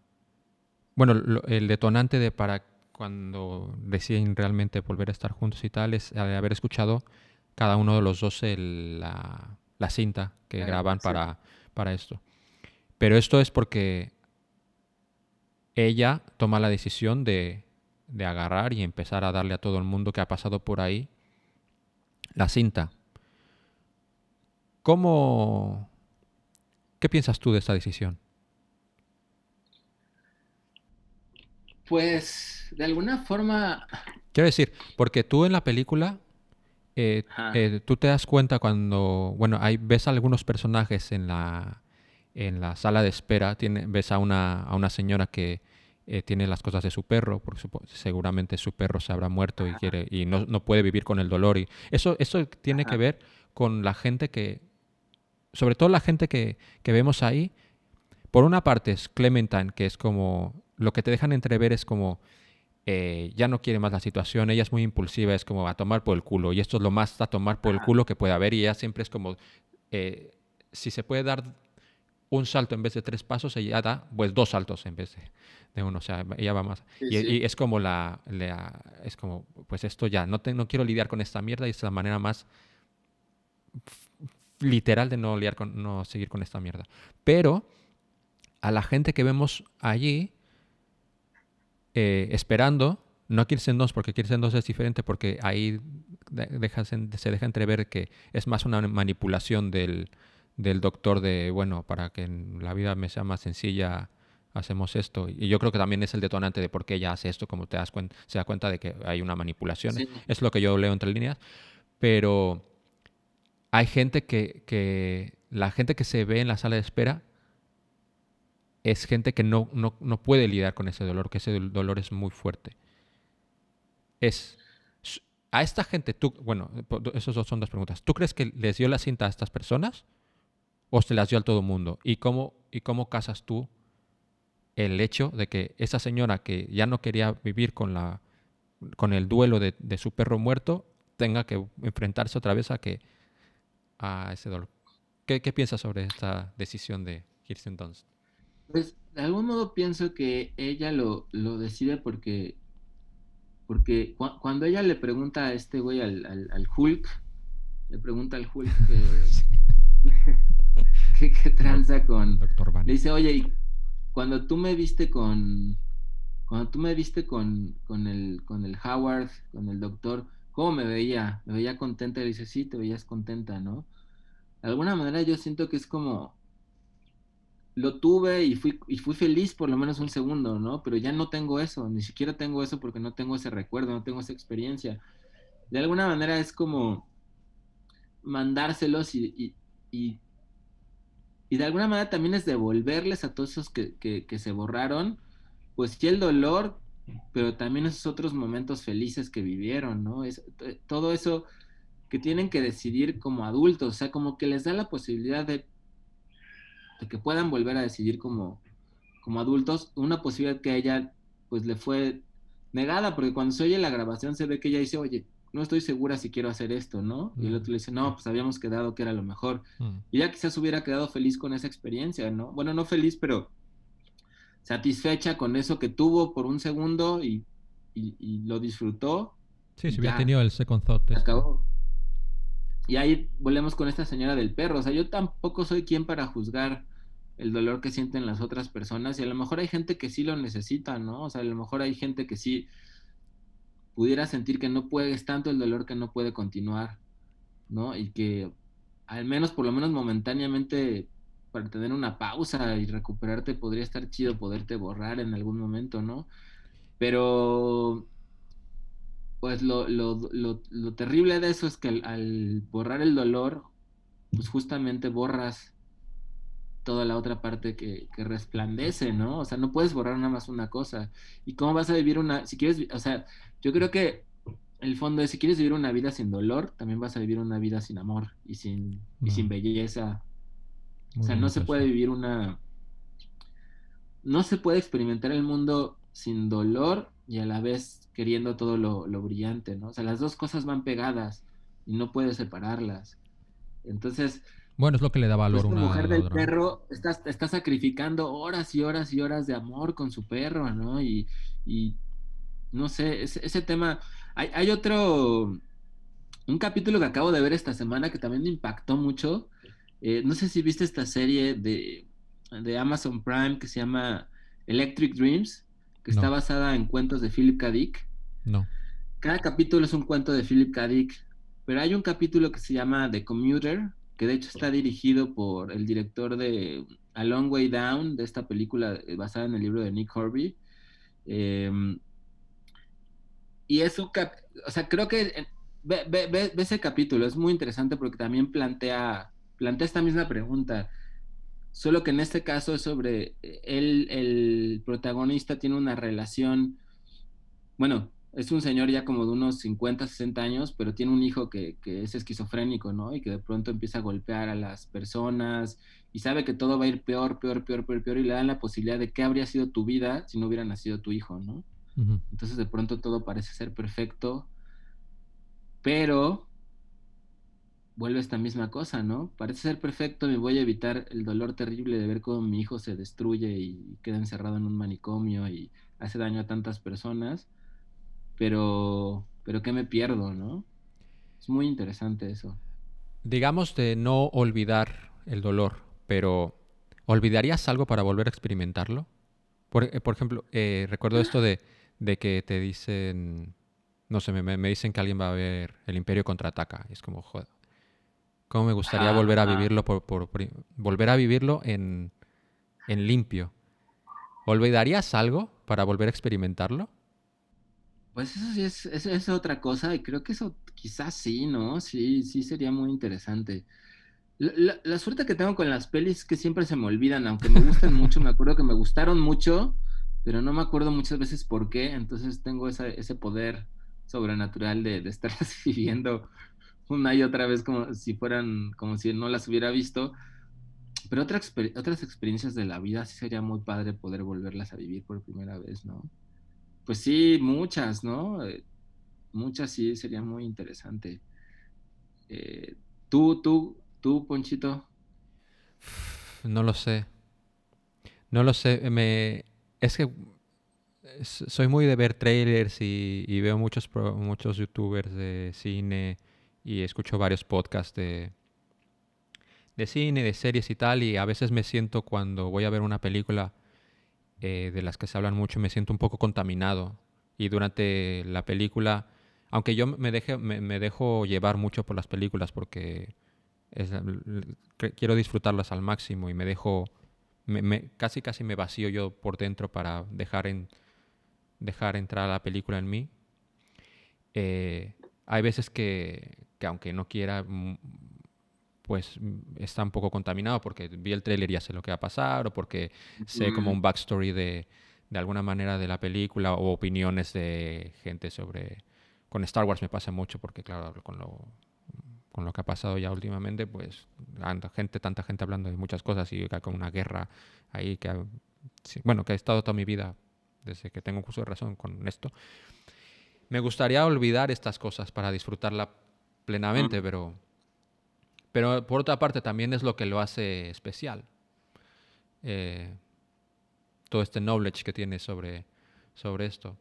S4: Bueno, lo- el detonante de para cuando deciden realmente volver a estar juntos y tal es haber escuchado cada uno de los dos el- la, la cinta que graban para, para esto. Pero esto es porque ella toma la decisión de, de agarrar y empezar a darle a todo el mundo que ha pasado por ahí la cinta. ¿Cómo... ¿Qué piensas tú de esta decisión?
S3: Pues, de alguna forma,
S4: Quiero decir, porque tú en la película, eh, eh, tú te das cuenta cuando, bueno, hay, ves a algunos personajes en la, en la sala de espera, tiene, ves a una, a una señora que eh, tiene las cosas de su perro, porque seguramente su perro se habrá muerto y, quiere, y no, no puede vivir con el dolor. Y eso, eso tiene que ver con la gente que, sobre todo la gente que, que vemos ahí, por una parte es Clementine, que es como, lo que te dejan entrever es como, eh, ya no quiere más la situación, ella es muy impulsiva, es como a tomar por el culo, y esto es lo más a tomar por el culo que puede haber, y ella siempre es como, eh, si se puede dar un salto en vez de tres pasos, ella da pues dos saltos en vez de, de uno, o sea, ella va más.
S3: Sí,
S4: y,
S3: sí.
S4: y es como la, la- es como, pues esto ya, no, te- no quiero lidiar con esta mierda, y es la manera más literal de no lidiar con, no seguir con esta mierda. Pero a la gente que vemos allí eh, esperando, no a Kirsten Dunst, porque Kirsten Dunst es diferente, porque ahí deja- se deja entrever que es más una manipulación del, del doctor de, bueno, para que la vida me sea más sencilla, hacemos esto. Y yo creo que también es el detonante de por qué ella hace esto, como te das se da cuenta de que hay una manipulación.
S3: Sí.
S4: Es lo que yo leo entre líneas. Pero hay gente que, que la gente que se ve en la sala de espera es gente que no, no, no puede lidiar con ese dolor, que ese dol- dolor es muy fuerte. Es a esta gente, tú, bueno, esos dos son dos preguntas. ¿Tú crees que les dio la cinta a estas personas o se las dio a todo el mundo? ¿Y cómo, ¿Y cómo casas tú el hecho de que esa señora que ya no quería vivir con, la, con el duelo de, de su perro muerto tenga que enfrentarse otra vez a, que, a ese dolor? ¿Qué, qué piensas sobre esta decisión de Kirsten Dunst?
S3: Pues de algún modo pienso que ella lo, lo decide porque, porque cua- cuando ella le pregunta a este güey, al, al- al Hulk, le pregunta al Hulk que, que, que tranza con...
S4: Doctor Van.
S3: Le dice, oye, y cuando tú me viste con... Cuando tú me viste con, con, el, con el Howard, con el doctor, ¿cómo me veía? ¿Me veía contenta? Le dice, sí, te veías contenta, ¿no? De alguna manera yo siento que es como lo tuve y fui, y fui feliz por lo menos un segundo, ¿no? Pero ya no tengo eso, ni siquiera tengo eso porque no tengo ese recuerdo, no tengo esa experiencia. De alguna manera es como mandárselos y, y, y, y de alguna manera también es devolverles a todos esos que, que, que se borraron, pues sí el dolor, pero también esos otros momentos felices que vivieron, ¿no? Es, todo eso que tienen que decidir como adultos, o sea, como que les da la posibilidad de de que puedan volver a decidir como, como adultos, una posibilidad que a ella pues le fue negada, porque cuando se oye la grabación se ve que ella dice, oye, no estoy segura si quiero hacer esto, ¿no? Y el
S4: Mm.
S3: otro le dice, no, pues habíamos quedado que era lo mejor.
S4: Mm.
S3: Y ella quizás hubiera quedado feliz con esa experiencia, ¿no? Bueno, no feliz, pero satisfecha con eso que tuvo por un segundo y, y- y lo disfrutó.
S4: Sí, si hubiera
S3: Ya.
S4: tenido el second thought.
S3: Se
S4: este.
S3: acabó. Y ahí volvemos con esta señora del perro. O sea, yo tampoco soy quien para juzgar el dolor que sienten las otras personas. Y a lo mejor hay gente que sí lo necesita, ¿no? O sea, a lo mejor hay gente que sí pudiera sentir que no puede, es tanto el dolor que no puede continuar, ¿no? Y que al menos, por lo menos momentáneamente, para tener una pausa y recuperarte, podría estar chido poderte borrar en algún momento, ¿no? Pero pues lo, lo, lo, lo terrible de eso es que al, al borrar el dolor, pues justamente borras toda la otra parte que, que resplandece, ¿no? O sea, no puedes borrar nada más una cosa. ¿Y cómo vas a vivir una, si quieres, o sea, yo creo que el fondo es, si quieres vivir una vida sin dolor, también vas a vivir una vida sin amor y sin, y sin belleza.
S4: Muy
S3: O sea, no se puede vivir una... No se puede experimentar el mundo sin dolor y a la vez queriendo todo lo, lo brillante, ¿no? O sea, las dos cosas van pegadas y no puedes separarlas. Entonces,
S4: Bueno, es lo que le da valor una a
S3: mujer
S4: la
S3: del
S4: otra.
S3: perro está, está sacrificando horas y horas y horas de amor con su perro, ¿no? Y, y no sé, ese, ese tema... Hay, hay otro... Un capítulo que acabo de ver esta semana que también me impactó mucho. Eh, no sé si viste esta serie de, de Amazon Prime que se llama Electric Dreams, que está basada en cuentos de Philip K. Dick.
S4: No.
S3: Cada capítulo es un cuento de Philip K. Dick, pero hay un capítulo que se llama The Commuter, que de hecho está dirigido por el director de A Long Way Down, de esta película basada en el libro de Nick Horby. Eh, y es un cap o sea, creo que eh, ve, ve- ve- ese capítulo, es muy interesante porque también plantea, plantea esta misma pregunta. Solo que en este caso es sobre eh, él, el protagonista tiene una relación, bueno, es un señor ya como de unos 50, 60 años, pero tiene un hijo que, que es esquizofrénico, ¿no? Y que de pronto empieza a golpear a las personas y sabe que todo va a ir peor, peor, peor, peor, peor, y le dan la posibilidad de qué habría sido tu vida si no hubiera nacido tu hijo, ¿no? Entonces de pronto todo parece ser perfecto, pero vuelve esta misma cosa, ¿no? Parece ser perfecto, me voy a evitar el dolor terrible de ver cómo mi hijo se destruye y queda encerrado en un manicomio y hace daño a tantas personas, pero, pero ¿qué me pierdo, no? Es muy interesante eso.
S4: Digamos de no olvidar el dolor, pero ¿olvidarías algo para volver a experimentarlo? Por, eh, por ejemplo, eh, recuerdo esto de, de que te dicen, no sé, me, me- dicen que alguien va a ver El Imperio contraataca. Y es como, joder, ¿cómo me gustaría volver a vivirlo, por, por- por- volver a vivirlo en, en limpio? ¿Olvidarías algo para volver a experimentarlo?
S3: Pues eso sí es, eso es otra cosa y creo que eso quizás sí, ¿no? Sí, sí sería muy interesante. La, la- la suerte que tengo con las pelis es que siempre se me olvidan, aunque me gustan mucho, me acuerdo que me gustaron mucho, pero no me acuerdo muchas veces por qué, entonces tengo esa- ese poder sobrenatural de, de estarlas viviendo una y otra vez como si fueran, como si no las hubiera visto. Pero otra exper- otras experiencias de la vida sí sería muy padre poder volverlas a vivir por primera vez, ¿no? Pues sí, muchas, ¿no? Eh, muchas sí, sería muy interesante. Eh, tú, tú, tú, Ponchito.
S4: No lo sé. No lo sé. Me... Es que soy muy de ver trailers y, veo muchos, muchos youtubers de cine y escucho varios podcasts de, de cine, de series y tal. Y a veces me siento cuando voy a ver una película eh, de las que se hablan mucho, me siento un poco contaminado. Y durante la película, aunque yo me, deje, me, dejo llevar mucho por las películas porque quiero disfrutarlas al máximo y me dejo, me, me- casi casi me vacío yo por dentro para dejar, en, dejar entrar la película en mí. Eh, hay veces que, que aunque no quiera, mm, pues mm, está un poco contaminado porque vi el tráiler y ya sé lo que va a pasar o porque sé como un backstory de, de alguna manera de la película o opiniones de gente sobre... Con Star Wars me pasa mucho porque, claro, con lo, con lo que ha pasado ya últimamente, pues tanta gente, tanta gente hablando de muchas cosas y con una guerra ahí que, ha- bueno, que ha estado toda mi vida desde que tengo curso de razón con esto. Me gustaría olvidar estas cosas para disfrutarla plenamente, pero, pero por otra parte también es lo que lo hace especial. Eh, todo este knowledge que tiene sobre, sobre esto.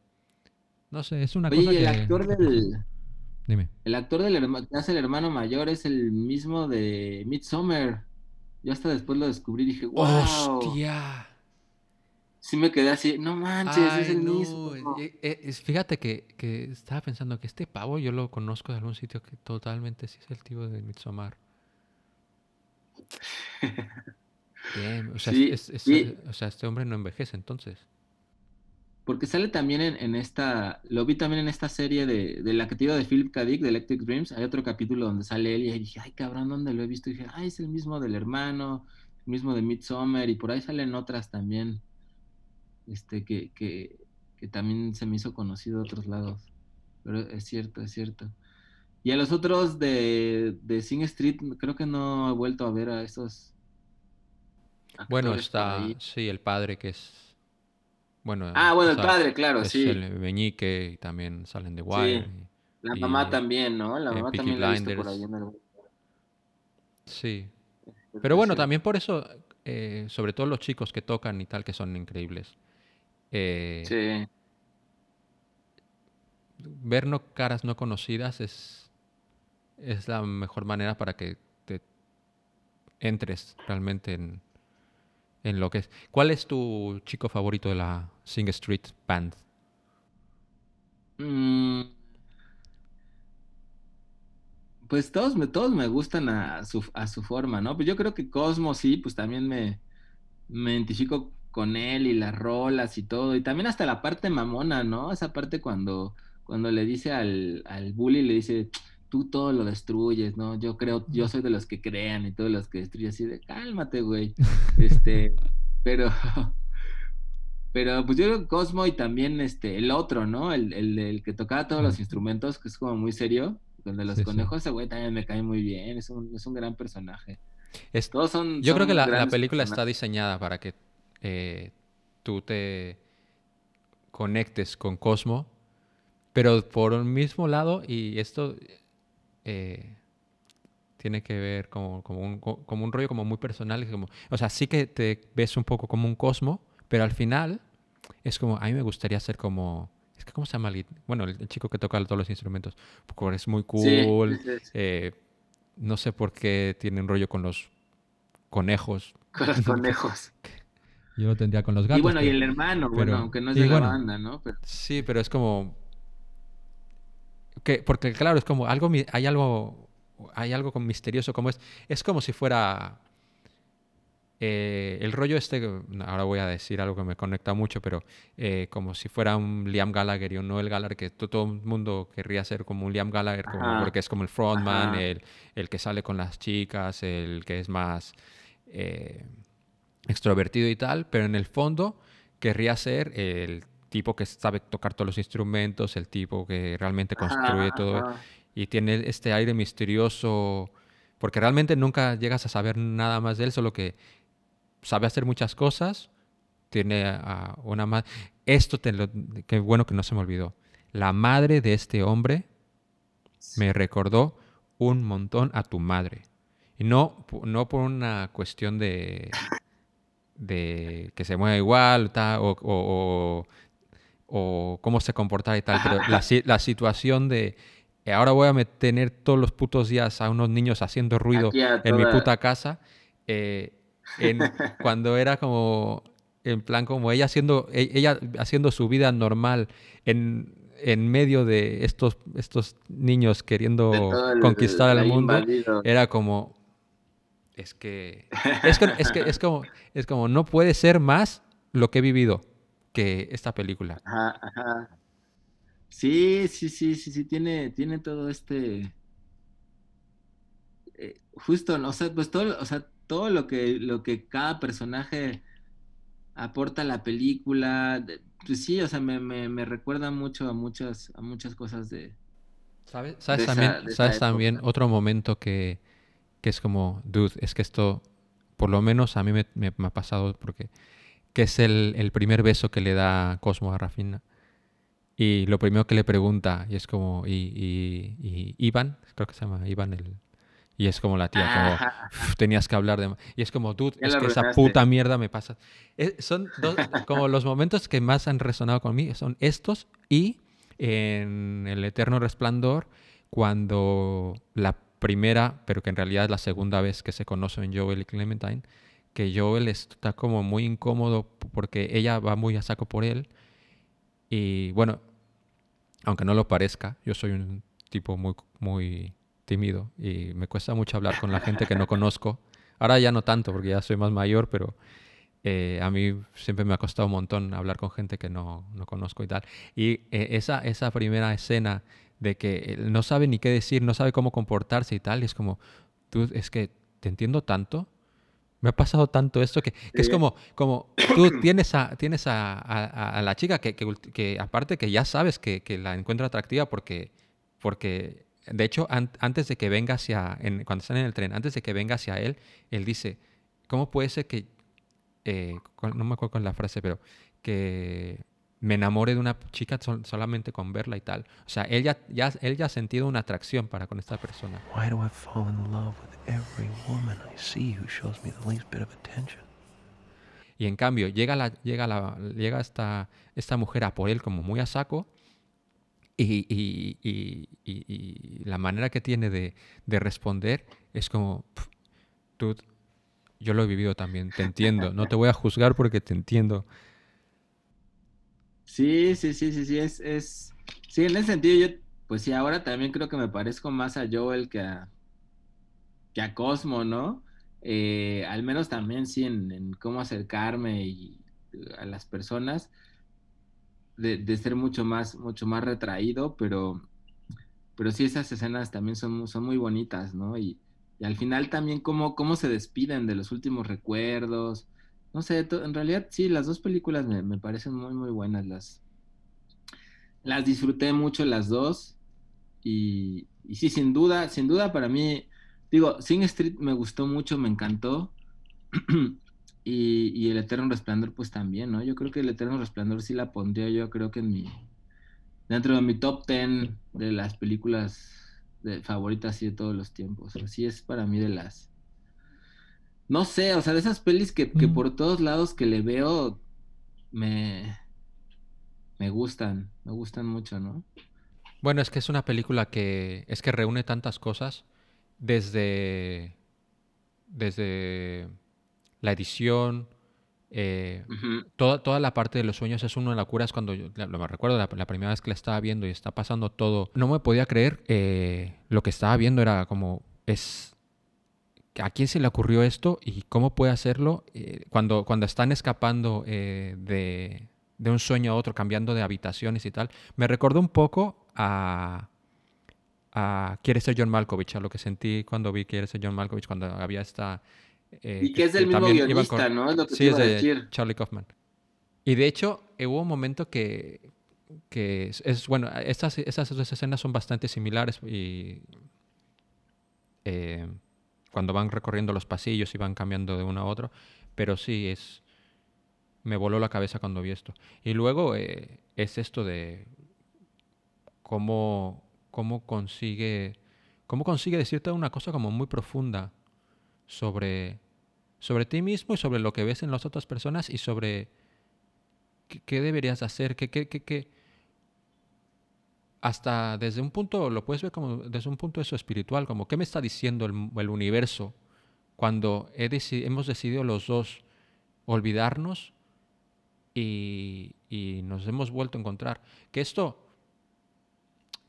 S4: No sé, es una
S3: Oye,
S4: cosa
S3: y el
S4: que...
S3: actor del,
S4: Dime.
S3: el actor del herma- que hace el hermano mayor es el mismo de Midsommar. Yo hasta después lo descubrí y dije, wow.
S4: ¡Hostia!
S3: Sí me quedé así, no manches,
S4: Ay,
S3: es el
S4: no,
S3: mismo.
S4: eh, eh, es- fíjate que, que estaba pensando que este pavo yo lo conozco de algún sitio que totalmente sí es el tío de Midsommar. Damn, o sea,
S3: Sí,
S4: es- es-
S3: sí.
S4: o sea, este hombre no envejece entonces.
S3: Porque sale también en, en esta, lo vi también en esta serie de, de la que te digo de Philip K. Dick, de Electric Dreams. Hay otro capítulo donde sale él y ahí dije, ay cabrón, ¿dónde lo he visto? Y dije, ay, es el mismo del hermano, el mismo de Midsommar, y por ahí salen otras también, este, que, que, que también se me hizo conocido de otros lados. Pero es cierto, es cierto. Y a los otros de, de Sing Street, creo que no he vuelto a ver a esos.
S4: Bueno, está, sí, el padre que es, bueno,
S3: Ah, bueno, el padre, claro,
S4: es
S3: sí.
S4: el meñique y también salen de Wire. y-
S3: La
S4: y,
S3: mamá también, ¿no? La
S4: eh,
S3: mamá también la he visto por ahí en algún-
S4: Sí,
S3: Creo
S4: Pero bueno,
S3: sí.
S4: también por eso, eh, sobre todo los chicos que tocan y tal, que son increíbles. Eh,
S3: Sí,
S4: Ver no, caras no conocidas es, es la mejor manera para que te entres realmente en, en lo que es. ¿Cuál es tu chico favorito de la Sing Street Band?
S3: Mm. Pues todos me, todos me gustan a su, a su forma, ¿no? Pues yo creo que Cosmo sí, pues también me, me identifico con él y las rolas y todo. Y también hasta la parte mamona, ¿no? Esa parte cuando, cuando le dice al, al bully, le dice, tú todo lo destruyes, ¿no? Yo creo, yo soy de los que crean y todos los que destruyen, así de, cálmate, güey. Este, pero, pero pues yo creo que Cosmo y también este, el otro, ¿no? El, el, el que tocaba todos los instrumentos, que es como muy serio, el de los
S4: Sí,
S3: conejos, ese güey también me cae muy bien, es un, es un gran personaje.
S4: Es-
S3: Todos son.
S4: yo creo que la, la película está diseñada para que eh, tú te conectes con Cosmo, pero por un mismo lado, y esto eh, tiene que ver como, como, un, co- como un rollo como muy personal, como, o sea, sí que te ves un poco como un Cosmo, pero al final es como, a mí me gustaría ser como, es que, ¿cómo se llama? Bueno, el, el chico que toca todos los instrumentos, porque es muy cool,
S3: sí, sí.
S4: eh, no sé por qué tiene un rollo con los conejos.
S3: Con los conejos.
S4: Yo lo tendría con los gatos.
S3: y bueno, y el hermano,
S4: pero-
S3: bueno, aunque no es de la
S4: bueno.
S3: banda, ¿no? Pero,
S4: Sí, pero es como... Que, porque claro, es como algo, hay algo, hay algo misterioso, como es, es como si fuera eh, el rollo este, ahora voy a decir algo que me conecta mucho, pero eh, como si fuera un Liam Gallagher y un Noel Gallagher, que to- todo el mundo querría ser como un Liam Gallagher, como- porque es como el frontman, el, el que sale con las chicas, el que es más eh, extrovertido y tal, pero en el fondo querría ser el tipo que sabe tocar todos los instrumentos, el tipo que realmente construye
S3: Ajá,
S4: todo
S3: ajá.
S4: y tiene este aire misterioso, porque realmente nunca llegas a saber nada más de él, solo que sabe hacer muchas cosas, tiene a una madre... Esto, te lo... qué bueno que no se me olvidó. La madre de este hombre me recordó un montón a tu madre. Y no, no por una cuestión de, de que se mueva igual ta, o, o- o- o cómo se comporta y tal, pero la, la situación de eh, ahora voy a tener todos los putos días a unos niños haciendo ruido
S3: Aquí a
S4: en mi
S3: toda-
S4: puta casa, eh, en- cuando era como, en plan como ella haciendo, e- ella haciendo su vida normal en, en medio de estos, estos niños queriendo
S3: el-
S4: conquistar el mundo,
S3: invadido.
S4: era como, es que, es que, es que, es como, es como, no puede ser más lo que he vivido que esta película.
S3: Ajá, ajá. Sí, sí, sí, sí, sí, tiene, tiene todo este. eh, justo, o sea, pues todo, o sea, todo lo que, lo que cada personaje aporta a la película, pues sí, o sea, me, me, me recuerda mucho a muchas, a muchas cosas de.
S4: ¿Sabes, ¿Sabes
S3: de esa-
S4: también,
S3: esa
S4: sabes también otro momento que, que es como, dude, es que esto, por lo menos a mí me- me ha pasado porque, que es el, el primer beso que le da Cosmo a Rafina. Y lo primero que le pregunta, y es como, y, y, y Iván, creo que se llama Iván, el, y es como la tía, como, "Uf, tenías que hablar de... Y es como,
S3: Ya
S4: es que esa puta mierda me pasa. Eh, son dos, como los momentos que más han resonado conmigo, son estos y en El Eterno Resplandor, cuando la primera, pero que en realidad es la segunda vez que se conocen Joel y Clementine, que Joel está como muy incómodo porque ella va muy a saco por él. Y bueno, aunque no lo parezca, yo soy un tipo muy, muy tímido y me cuesta mucho hablar con la gente que no conozco. Ahora ya no tanto porque ya soy más mayor, pero eh, a mí siempre me ha costado un montón hablar con gente que no, no conozco y tal. Y eh, esa, esa primera escena de que él no sabe ni qué decir, no sabe cómo comportarse y tal, y es como, tú, es que te entiendo tanto. Me ha pasado tanto esto que, que es como, como tú tienes a, tienes a, a- a la chica que, que, aparte que ya sabes que, la encuentra atractiva porque, porque de hecho an- antes de que venga hacia, en- cuando están en el tren, antes de que venga hacia él, él dice, ¿cómo puede ser que, eh, no me acuerdo con la frase, pero que me enamore de una chica sol- solamente con verla y tal? O sea, él ya, ya, él ya ha sentido una atracción para con esta persona.
S5: Why do I fall in love with every woman I see who shows me the least bit of attention?
S4: Y en cambio, llega, la, llega, la, llega esta, esta mujer a por él como muy a saco y, y- y- y- la manera que tiene de, de responder es como, "Pf, dude, yo lo he vivido también, te entiendo. No te voy a juzgar porque te entiendo.
S3: Sí, sí, sí, sí, sí, es, es, sí, en ese sentido yo, pues sí, ahora también creo que me parezco más a Joel que a, que a Cosmo, ¿no? Eh, al menos también sí en, cómo acercarme y, a las personas, de, de, ser mucho más, mucho más retraído, pero, pero sí esas escenas también son, son muy bonitas, ¿no? Y, y al final también cómo, cómo se despiden de los últimos recuerdos, no sé, en realidad sí, las dos películas me, me, parecen muy, muy buenas. Las, las disfruté mucho las dos. Y, sí, sin duda, sin duda para mí, digo, Sing Street me gustó mucho, me encantó. y, y, El Eterno Resplandor, pues también, ¿no? Yo creo que El Eterno Resplandor sí la pondría yo creo que en mi, dentro de mi top ten de las películas de, favoritas de todos los tiempos. Así es para mí de las no sé, o sea, de esas pelis que, que, por todos lados que le veo me, me gustan, me gustan mucho, ¿no?
S4: Bueno, es que es una película que es que reúne tantas cosas desde desde la edición, eh, uh -huh. toda, toda la parte de los sueños es una locura. Es cuando yo lo me recuerdo la, la, primera vez que la estaba viendo y está pasando todo. No me podía creer eh, lo que estaba viendo era como es ¿A quién se le ocurrió esto y cómo puede hacerlo? Eh, cuando, cuando están escapando eh, de, de, un sueño a otro, cambiando de habitaciones y tal, me recordó un poco a, a Quiere ser John Malkovich, a lo que sentí cuando vi Quiere ser John Malkovich, cuando había esta...
S3: Eh, y que es del mismo guionista, con... ¿no? Es lo que
S4: sí, es de decir. Charlie Kaufman. Y de hecho, hubo un momento que, que es, es, bueno, estas, estas dos escenas son bastante similares y... Eh, cuando van recorriendo los pasillos y van cambiando de uno a otro, pero sí es me voló la cabeza cuando vi esto. Y luego eh, es esto de cómo cómo consigue cómo consigue decirte una cosa como muy profunda sobre sobre ti mismo y sobre lo que ves en las otras personas y sobre qué, qué deberías hacer, qué, qué, qué, qué hasta desde un punto, lo puedes ver como desde un punto eso espiritual, como qué me está diciendo el, el universo cuando he deci hemos decidido los dos olvidarnos y, y, nos hemos vuelto a encontrar. Que esto,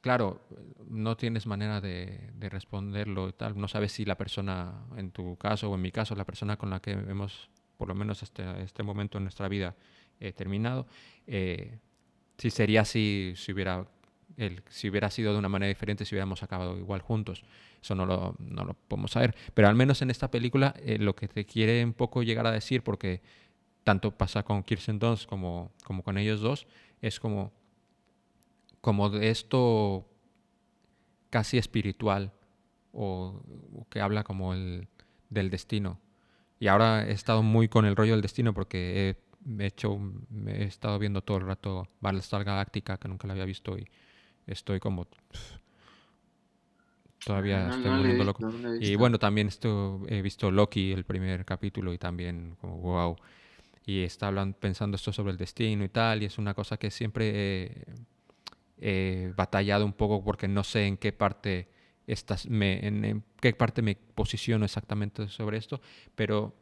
S4: claro, no tienes manera de, de, responderlo y tal, no sabes si la persona, en tu caso o en mi caso, la persona con la que hemos, por lo menos este, este momento en nuestra vida, eh, terminado, eh, si sería así, si hubiera si hubiera sido de una manera diferente, si hubiéramos acabado igual juntos. Eso no lo, no lo podemos saber. Pero al menos en esta película eh, lo que te quiere un poco llegar a decir, porque tanto pasa con Kirsten Dunst como, como con ellos dos, es como, como de esto casi espiritual o, que habla como el, del destino. Y ahora he estado muy con el rollo del destino porque he, hecho, he estado viendo todo el rato Battlestar Galactica, que nunca la había visto, y estoy como todavía
S3: No,
S4: estoy
S3: no visto,
S4: loco.
S3: no
S4: Y bueno, también esto, he visto Loki, el primer capítulo, y también como wow. Y está hablando, pensando esto sobre el destino y tal, y es una cosa que siempre he, he batallado un poco porque no sé en qué parte estás, me, en, en qué parte me posiciono exactamente sobre esto, pero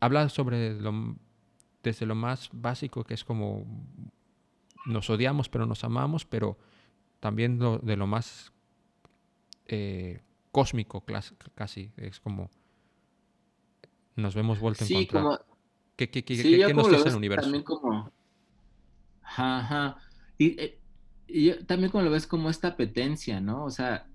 S4: habla sobre lo, desde lo más básico que es como nos odiamos pero nos amamos, pero también lo, de lo más eh, cósmico casi, es como nos vemos vuelto a
S3: Sí,
S4: encontrar.
S3: como,
S4: ¿Qué, qué, qué,
S3: sí,
S4: nos dice el universo?
S3: también como, ajá, ajá. Y, eh, y yo también como lo ves como esta apetencia, ¿no? O sea,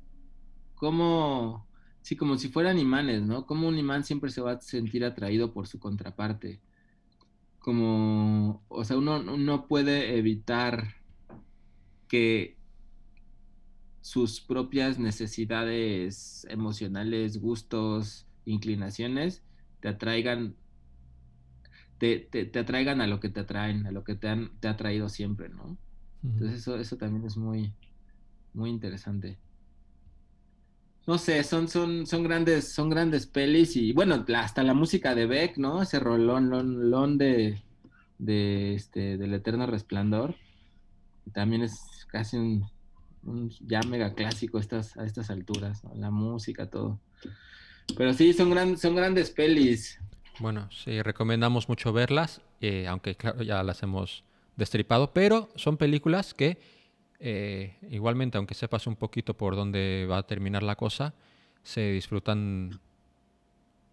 S3: como, sí, como si fueran imanes, ¿no? Como un imán siempre se va a sentir atraído por su contraparte. Como, o sea, uno no puede evitar que sus propias necesidades emocionales, gustos, inclinaciones, te atraigan, te, te, te atraigan a lo que te atraen, a lo que te han te ha traído siempre, ¿no? Entonces eso, eso también es muy, muy interesante. No sé, son, son, son grandes, son grandes pelis y bueno, hasta la música de Beck, ¿no? Ese rolón, lon, de, de este, del Eterno Resplandor. También es casi un, un ya mega clásico estas, a estas alturas, ¿no? La música, todo. Pero sí, son, gran, son grandes pelis.
S4: Bueno, sí, recomendamos mucho verlas, eh, aunque claro, ya las hemos destripado, pero son películas que eh, igualmente, aunque sepas un poquito por dónde va a terminar la cosa, se disfrutan.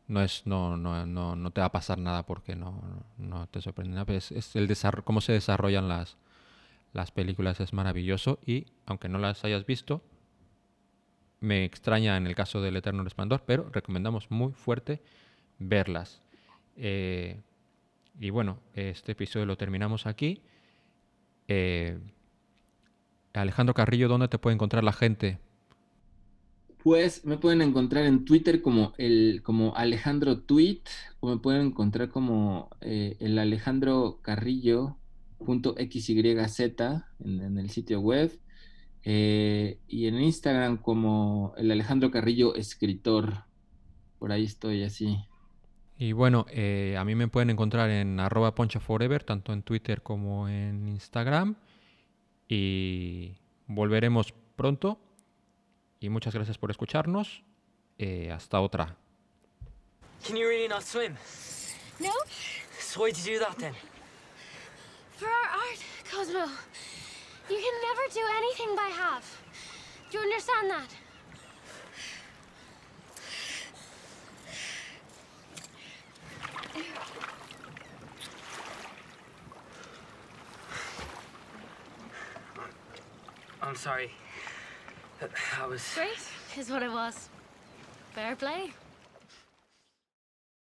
S4: No es, no, no, no, no te va a pasar nada porque no, no te sorprende nada. Es, es el cómo se desarrollan las, las películas es maravilloso y aunque no las hayas visto, me extraña en el caso del Eterno Resplandor, pero recomendamos muy fuerte verlas. Eh, y bueno, este episodio lo terminamos aquí. Eh, Alejandro Carrillo, ¿dónde te puede encontrar la gente?
S3: Pues me pueden encontrar en Twitter como el como Alejandro Tweet o me pueden encontrar como eh, el Alejandro Carrillo punto XYZ en, en el sitio web eh, y en Instagram como el Alejandro Carrillo escritor. Por ahí estoy así.
S4: Y bueno, eh, a mí me pueden encontrar en arroba ponchaforever, tanto en Twitter como en Instagram. Y volveremos pronto. Y muchas gracias por escucharnos. Eh, hasta otra.
S8: Can you really not swim?
S9: No?
S8: So why'd you do that then?
S9: For our art, Cosmo. You can never do anything by half. Do you understand that?
S8: I'm sorry. Uh, I was.
S9: Great, is what it was. Fair play.